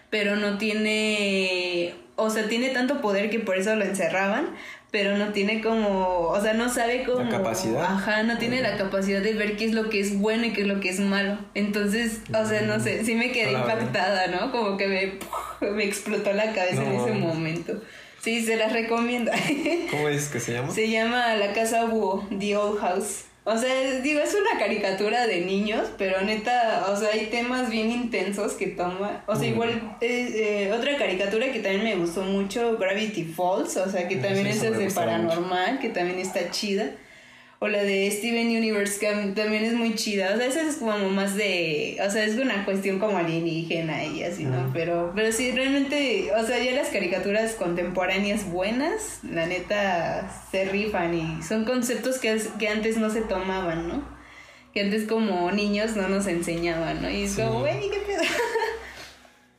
pero no tiene, o sea, tiene tanto poder que por eso lo encerraban, pero no tiene como, o sea, no sabe cómo... La capacidad. Ajá, no tiene la capacidad de ver qué es lo que es bueno y qué es lo que es malo. Entonces, o sea, no sé, sí me quedé impactada, ¿no? Como que me, me explotó la cabeza en ese momento. Sí, se las recomiendo. ¿Cómo es que se llama? Se llama La Casa Búho, The Old House. O sea, digo, es una caricatura de niños, pero neta, o sea, hay temas bien intensos que toma. O sea, igual, eh, otra caricatura que también me gustó mucho, Gravity Falls, o sea, que también es de paranormal, que también está chida. O la de Steven Universe, que también es muy chida. O sea, esa es como más de. O sea, es una cuestión como alienígena y así, ¿no? Pero, pero sí, realmente. O sea, ya las caricaturas contemporáneas buenas, la neta, se rifan y son conceptos que, que antes no se tomaban, ¿no? Que antes como niños no nos enseñaban, ¿no? Y es como, güey, ¿qué pedo?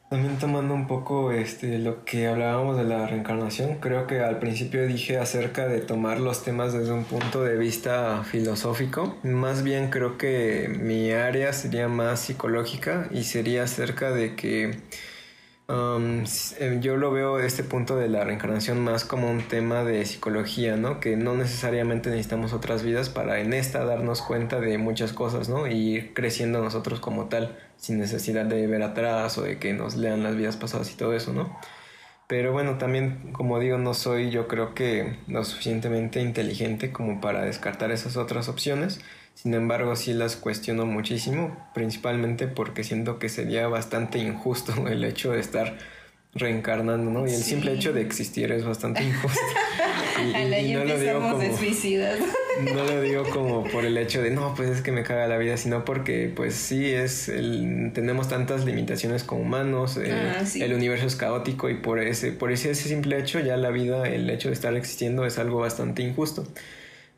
También tomando un poco este, lo que hablábamos de la reencarnación, creo que al principio dije acerca de tomar los temas desde un punto de vista filosófico. Más bien creo que mi área sería más psicológica y sería acerca de que Um, eh, yo lo veo este punto de la reencarnación más como un tema de psicología, ¿no? Que no necesariamente necesitamos otras vidas para en esta darnos cuenta de muchas cosas, ¿no? Y ir creciendo nosotros como tal, sin necesidad de ver atrás o de que nos lean las vidas pasadas y todo eso, ¿no? Pero bueno, también, como digo, no soy yo creo que lo suficientemente inteligente como para descartar esas otras opciones. Sin embargo, sí las cuestiono muchísimo, principalmente porque siento que sería bastante injusto el hecho de estar reencarnando, ¿no? Y el simple hecho de existir es bastante injusto. Y, no lo digo como no lo digo como por el hecho de no, pues es que me caga la vida, sino porque pues sí es el, tenemos tantas limitaciones como humanos, eh, ah, el universo es caótico y por ese por ese, ese simple hecho ya la vida, el hecho de estar existiendo es algo bastante injusto.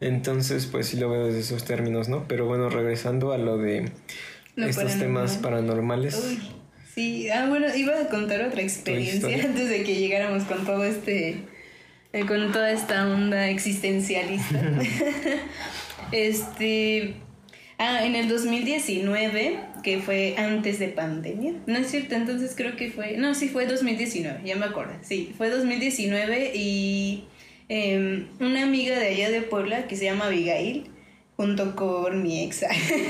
Entonces, pues sí lo veo desde esos términos, ¿no? Pero bueno, regresando a lo de estos temas paranormales. Uy, sí, ah, bueno, iba a contar otra experiencia antes de que llegáramos con todo este, eh, con toda esta onda existencialista. este, ah, en el 2019, que fue antes de pandemia, no es cierto, entonces creo que fue, no, sí fue 2019, ya me acuerdo, sí, fue 2019 y Em, una amiga de allá de Puebla que se llama Abigail, junto con mi ex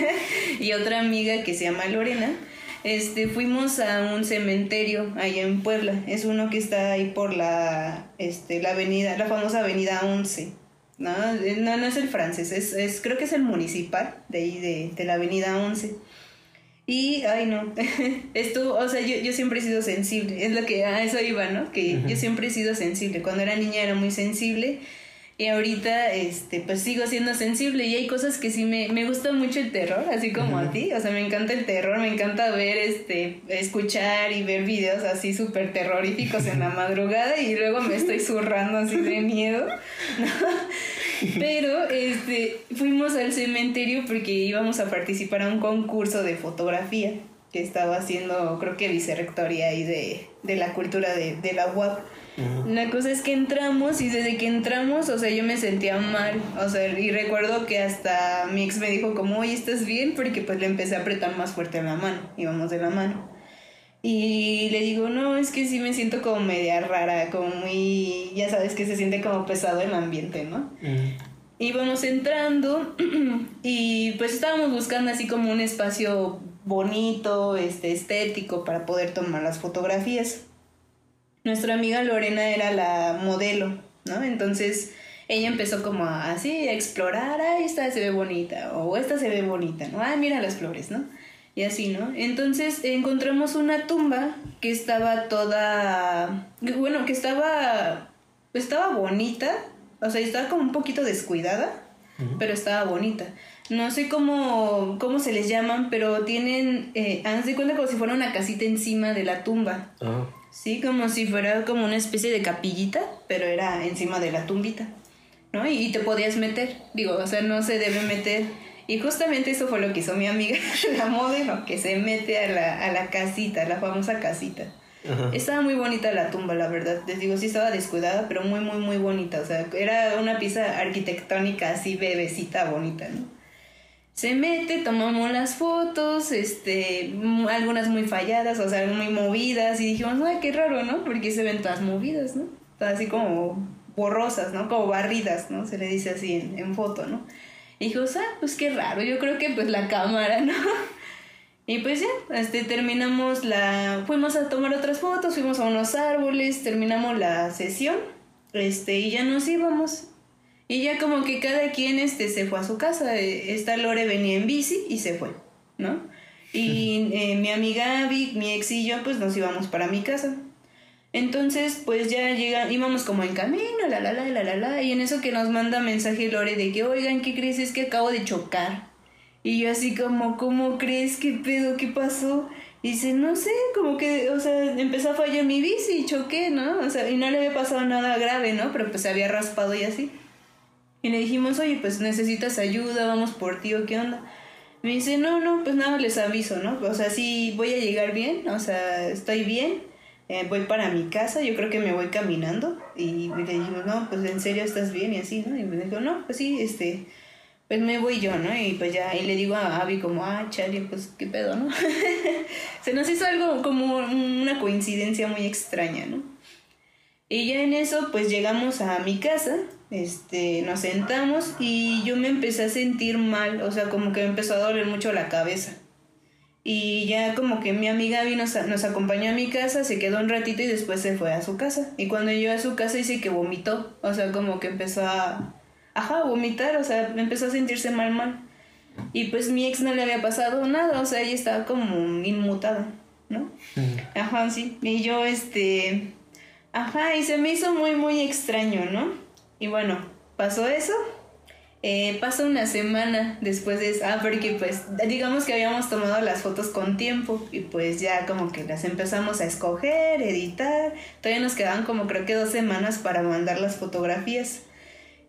y otra amiga que se llama Lorena, este, fuimos a un cementerio allá en Puebla. Es uno que está ahí por la, este, la avenida, la famosa avenida 11. No, no, no es el francés, es, es, creo que es el municipal de ahí de, de la avenida 11. Y, ay no, esto, o sea, yo, yo siempre he sido sensible, es lo que a eso iba, ¿no? Que yo siempre he sido sensible, cuando era niña era muy sensible y ahorita, este, pues sigo siendo sensible y hay cosas que sí me, me gusta mucho el terror, así como a ti, o sea, me encanta el terror, me encanta ver, este, escuchar y ver videos así súper terroríficos en la madrugada y luego me estoy zurrando así de miedo, ¿no? Pero este, fuimos al cementerio porque íbamos a participar a un concurso de fotografía que estaba haciendo, creo que vicerrectoría ahí de, de la cultura de, de la UAP. La cosa es que entramos y desde que entramos, o sea, yo me sentía mal, o sea, y recuerdo que hasta mi ex me dijo como, oye, ¿estás bien? Porque pues le empecé a apretar más fuerte la mano, íbamos de la mano. Y le digo, no, es que sí me siento como media rara, como muy, ya sabes que se siente como pesado el ambiente, ¿no? Íbamos entrando y pues estábamos buscando así como un espacio bonito, este, estético para poder tomar las fotografías. Nuestra amiga Lorena era la modelo, ¿no? Entonces ella empezó como así a explorar, ah, esta se ve bonita, o esta se ve bonita, ¿no? Ah, mira las flores, ¿no? y así, ¿no? Entonces encontramos una tumba que estaba toda, bueno, que estaba, estaba bonita, o sea, estaba como un poquito descuidada, pero estaba bonita. No sé cómo, cómo se les llaman, pero tienen, eh, de cuenta como si fuera una casita encima de la tumba. Ah. Sí, como si fuera como una especie de capillita, pero era encima de la tumbita, ¿no? y te podías meter, digo, o sea, no se debe meter y justamente eso fue lo que hizo mi amiga, la modelo, que se mete a la, a la casita, la famosa casita. Estaba muy bonita la tumba, la verdad. Les digo, sí estaba descuidada, pero muy, muy, muy bonita. O sea, era una pieza arquitectónica así bebecita bonita, ¿no? Se mete, tomamos las fotos, este, algunas muy falladas, o sea, muy movidas, y dijimos, ay, qué raro, ¿no? Porque se ven todas movidas, ¿no? Todas así como borrosas, ¿no? Como barridas, ¿no? Se le dice así en, en foto, ¿no? Y dijo, ah, pues qué raro, yo creo que pues la cámara, ¿no? Y pues ya, este, terminamos la... Fuimos a tomar otras fotos, fuimos a unos árboles, terminamos la sesión, este, y ya nos íbamos. Y ya como que cada quien este, se fue a su casa. Esta Lore venía en bici y se fue, ¿no? Y eh, mi amiga Vic, mi ex y yo, pues nos íbamos para mi casa. Entonces, pues ya llega, íbamos como en camino, la la la la la la, y en eso que nos manda mensaje Lore de que, oigan, ¿qué crees? Es que acabo de chocar. Y yo así como, ¿cómo crees? ¿Qué pedo? ¿Qué pasó? Y dice, no sé, como que, o sea, empezó a fallar mi bici y choqué, ¿no? O sea, y no le había pasado nada grave, ¿no? Pero pues se había raspado y así. Y le dijimos, oye, pues necesitas ayuda, vamos por ti o qué onda. Me dice, no, no, pues nada, les aviso, ¿no? O sea, sí voy a llegar bien, o sea, estoy bien, eh, voy para mi casa, yo creo que me voy caminando. Y le dijimos, no, pues en serio estás bien y así, ¿no? Y me dijo, no, pues sí, este, pues me voy yo, ¿no? Y pues ya, y le digo a Abby como, ah, Charlie, pues qué pedo, ¿no? Se nos hizo algo como una coincidencia muy extraña, ¿no? Y ya en eso, pues llegamos a mi casa este, nos sentamos y yo me empecé a sentir mal, o sea, como que me empezó a doler mucho la cabeza. Y ya como que mi amiga vino, nos acompañó a mi casa, se quedó un ratito y después se fue a su casa. Y cuando llegó a su casa dice que vomitó, o sea, como que empezó a, ajá, vomitar, o sea, empezó a sentirse mal, mal. Y pues mi ex no le había pasado nada, o sea, ella estaba como inmutada, ¿no? Ajá, sí. Y yo, este, ajá, y se me hizo muy, muy extraño, ¿no? Y bueno, pasó eso. Eh, pasó una semana después de eso. Ah, porque pues digamos que habíamos tomado las fotos con tiempo y pues ya como que las empezamos a escoger, editar. Todavía nos quedaban como creo que dos semanas para mandar las fotografías.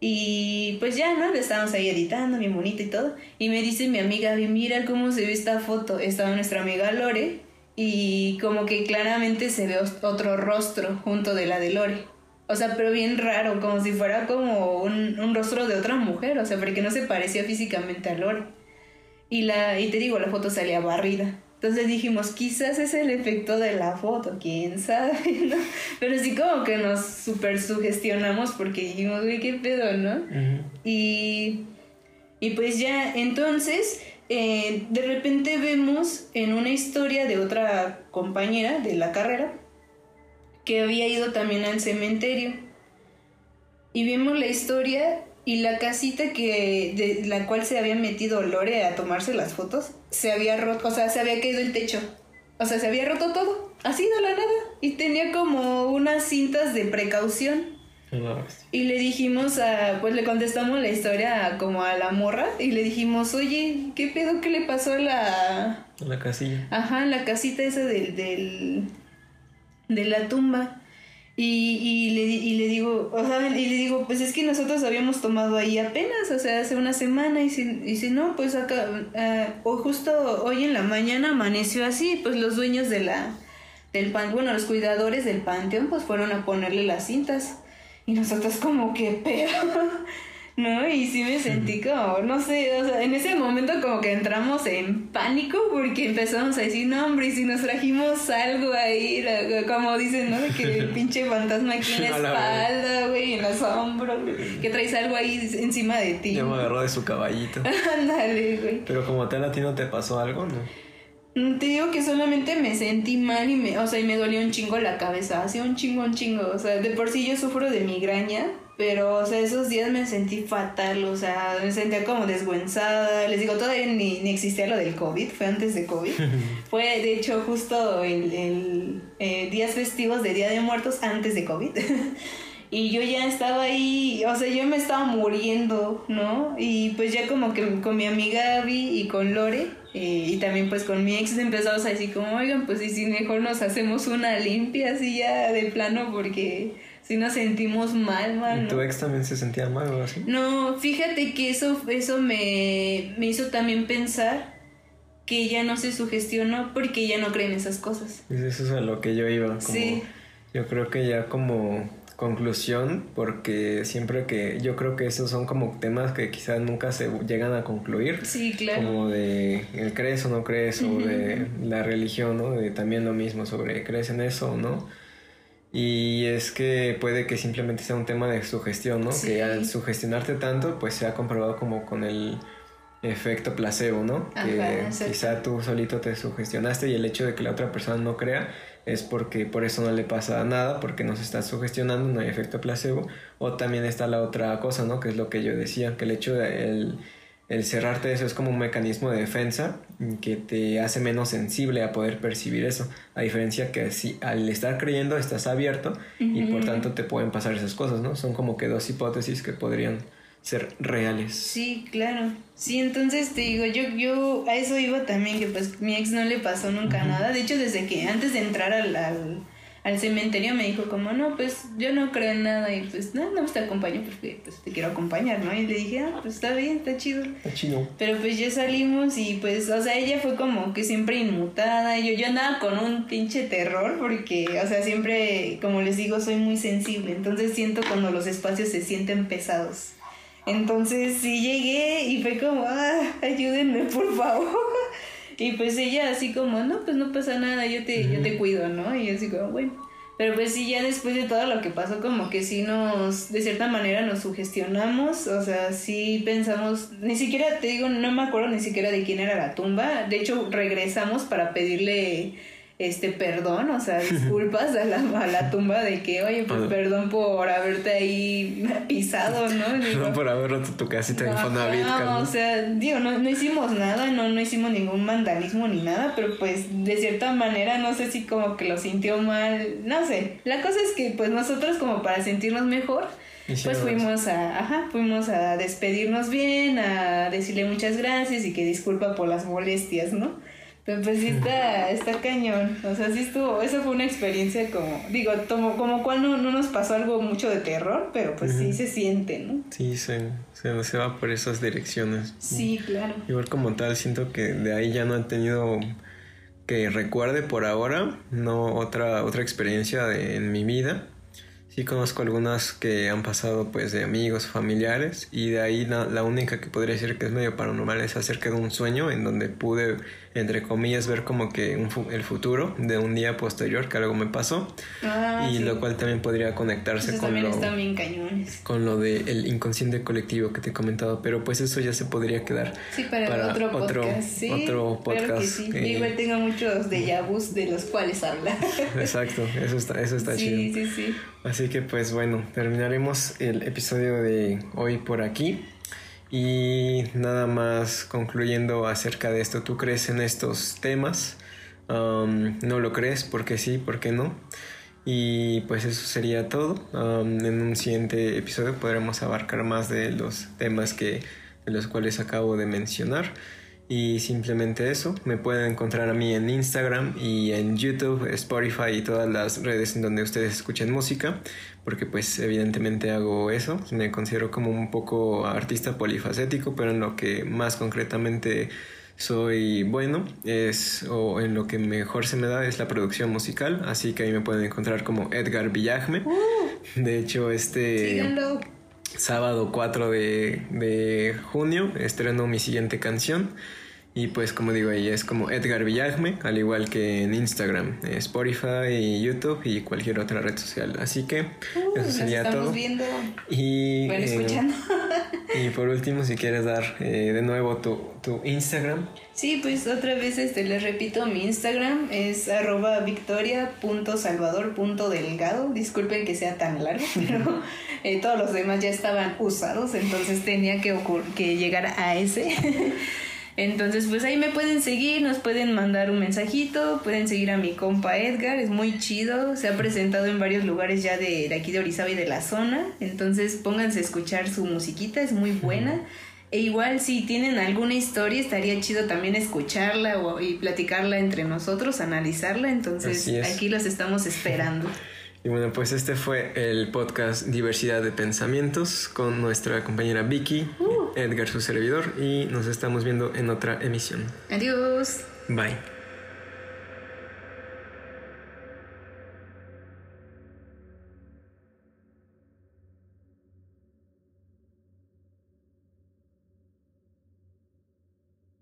Y pues ya, ¿no? Estábamos ahí editando, mi bonita y todo. Y me dice mi amiga, mira cómo se ve esta foto. Estaba nuestra amiga Lore y como que claramente se ve otro rostro junto de la de Lore. O sea, pero bien raro, como si fuera como un, un rostro de otra mujer, o sea, porque no se parecía físicamente a Lore. Y, la, y te digo, la foto salía barrida. Entonces dijimos, quizás es el efecto de la foto, quién sabe, ¿no? Pero sí como que nos super sugestionamos porque dijimos, güey, qué pedo, ¿no? y, y pues ya, entonces, eh, de repente vemos en una historia de otra compañera de la carrera, que había ido también al cementerio. Y vimos la historia y la casita que de la cual se había metido Lore a tomarse las fotos se había roto, o sea, se había caído el techo. O sea, se había roto todo, así de la nada. Y tenía como unas cintas de precaución. Y le dijimos a, pues le contestamos la historia como a la morra y le dijimos, oye, ¿qué pedo que le pasó a la... A la casilla. Ajá, la casita esa del, del, de la tumba. Y, y, le, y le digo, y le digo, pues es que nosotros habíamos tomado ahí apenas, o sea, hace una semana, y si, y si no, pues acá, uh, o justo hoy en la mañana amaneció así, pues los dueños de la, del pan, bueno, los cuidadores del panteón, pues fueron a ponerle las cintas. Y nosotros como que, pero, ¿no? Y sí me sentí como, no sé, o sea, en ese momento como que entramos en pánico porque empezamos a decir, no, hombre, y si nos trajimos algo ahí, como dicen, ¿no? De que el pinche fantasma aquí en la espalda, güey, en los hombros, que traes algo ahí encima de ti. Ya me agarró de su caballito. Ándale, güey. Pero como tal a ti no te pasó algo, ¿no? Mm, te digo que solamente me sentí mal y me, o sea, y me dolió un chingo la cabeza, hacía un chingo, un chingo, o sea, de por sí yo sufro de migraña pero, o sea, esos días me sentí fatal, o sea, me sentía como desguenzada. Les digo, todavía ni, ni existía lo del COVID, fue antes de COVID. fue, de hecho, justo el, el eh, días festivos de Día de Muertos antes de COVID. y yo ya estaba ahí, o sea, yo me estaba muriendo, ¿no? Y pues ya como que con mi amiga Abby y con Lore, eh, y también pues con mi ex empezamos a decir como, oigan, pues y si mejor nos hacemos una limpia así ya de plano porque si nos sentimos mal, mal. ¿Y tu ex también se sentía mal o así? No, fíjate que eso, eso me, me hizo también pensar que ella no se sugestionó porque ella no cree en esas cosas. Eso es a lo que yo iba. Como, sí. Yo creo que ya como conclusión, porque siempre que yo creo que esos son como temas que quizás nunca se llegan a concluir. Sí, claro. Como de el crees o no crees, o de la religión, ¿no? De también lo mismo sobre crees en eso o no y es que puede que simplemente sea un tema de sugestión, ¿no? Que al sugestionarte tanto, pues se ha comprobado como con el efecto placebo, ¿no? que quizá tú solito te sugestionaste y el hecho de que la otra persona no crea es porque por eso no le pasa nada, porque no se está sugestionando, no hay efecto placebo. O también está la otra cosa, ¿no? Que es lo que yo decía, que el hecho de el el cerrarte eso es como un mecanismo de defensa que te hace menos sensible a poder percibir eso. A diferencia que si al estar creyendo estás abierto y por tanto te pueden pasar esas cosas, ¿no? Son como que dos hipótesis que podrían ser reales. Sí, claro. Sí, entonces te digo, yo, yo a eso iba también, que pues mi ex no le pasó nunca nada. De hecho, desde que antes de entrar al, al, al cementerio me dijo como, no, pues yo no creo en nada y pues no, no te acompaño porque pues, te quiero acompañar, ¿no? Y le dije, ah, pues está bien, está chido. Está chido. Pero pues ya salimos y pues, o sea, ella fue como que siempre inmutada. Yo, yo andaba con un pinche terror porque, o sea, siempre, como les digo, soy muy sensible. Entonces siento cuando los espacios se sienten pesados. Entonces sí llegué y fue como, ah, ayúdenme por favor. Y pues ella así como, no, pues no pasa nada, yo te, yo te cuido, ¿no? Y así como, bueno. Pero pues sí, ya después de todo lo que pasó, como que sí nos, de cierta manera nos sugestionamos, o sea, sí pensamos, ni siquiera, te digo, no me acuerdo ni siquiera de quién era la tumba, de hecho regresamos para pedirle este perdón, o sea, disculpas a la, a la tumba de que, oye, pues perdón por haberte ahí pisado, ¿no? Perdón por haber roto tu casita en Fonavit, No, o sea, digo, no, no hicimos nada, no, no hicimos ningún vandalismo ni nada, pero pues de cierta manera no sé si como que lo sintió mal, no sé. La cosa es que pues nosotros como para sentirnos mejor, pues fuimos a, ajá, fuimos a despedirnos bien, a decirle muchas gracias y que disculpa por las molestias, ¿no? Pues sí está, está cañón. O sea, sí estuvo, esa fue una experiencia como, digo, como, como cual no, no nos pasó algo mucho de terror, pero pues sí se siente, ¿no? Sí, se, se, se, va por esas direcciones. Sí, claro. Igual como tal, siento que de ahí ya no he tenido que recuerde por ahora, no otra, otra experiencia en mi vida. Sí conozco algunas que han pasado pues de amigos, familiares y de ahí la, la única que podría decir que es medio paranormal es acerca de un sueño en donde pude entre comillas, ver como que el futuro de un día posterior que algo me pasó. Ah, y lo cual también podría conectarse con lo, con lo del inconsciente colectivo que te he comentado. Pero pues eso ya se podría quedar para, otro podcast. Otro, podcast. Igual tengo muchos de vus de los cuales habla. Exacto, eso está, eso está chido. Sí, sí, sí. Así que pues bueno, terminaremos el episodio de hoy por aquí. Y nada más concluyendo acerca de esto, ¿tú crees en estos temas? ¿No lo crees? ¿Por qué sí? ¿Por qué no? Y pues eso sería todo. Um, en un siguiente episodio podremos abarcar más de los temas que, de los cuales acabo de mencionar. Y simplemente eso, me pueden encontrar a mí en Instagram y en YouTube, Spotify y todas las redes en donde ustedes escuchen música, porque pues evidentemente hago eso, me considero como un poco artista polifacético, pero en lo que más concretamente soy bueno es o en lo que mejor se me da es la producción musical, así que ahí me pueden encontrar como Edgar Villagme. Uh. de hecho, este sábado 4 de, de junio estreno mi siguiente canción y pues como digo, ahí es como Edgar Villagme, al igual que en Instagram, Spotify, YouTube y cualquier otra red social. Así que uh, eso sería todo. Viendo. Y, bueno, eh, escuchando. y por último, si quieres dar eh, de nuevo tu, tu, Instagram. Sí, pues otra vez este, les repito, mi Instagram es arroba victoria.salvador.delgado. Disculpen que sea tan largo, pero eh, todos los demás ya estaban usados, entonces tenía que, que llegar a ese. Entonces, pues ahí me pueden seguir, nos pueden mandar un mensajito, pueden seguir a mi compa Edgar, es muy chido, se ha presentado en varios lugares ya de, aquí de Orizaba y de la zona, entonces pónganse a escuchar su musiquita, es muy buena. E igual si tienen alguna historia, estaría chido también escucharla o, y platicarla entre nosotros, analizarla, entonces aquí los estamos esperando. Y bueno, pues este fue el podcast Diversidad de Pensamientos con nuestra compañera Vicky, uh. Edgar su servidor, y nos estamos viendo en otra emisión. Adiós. Bye.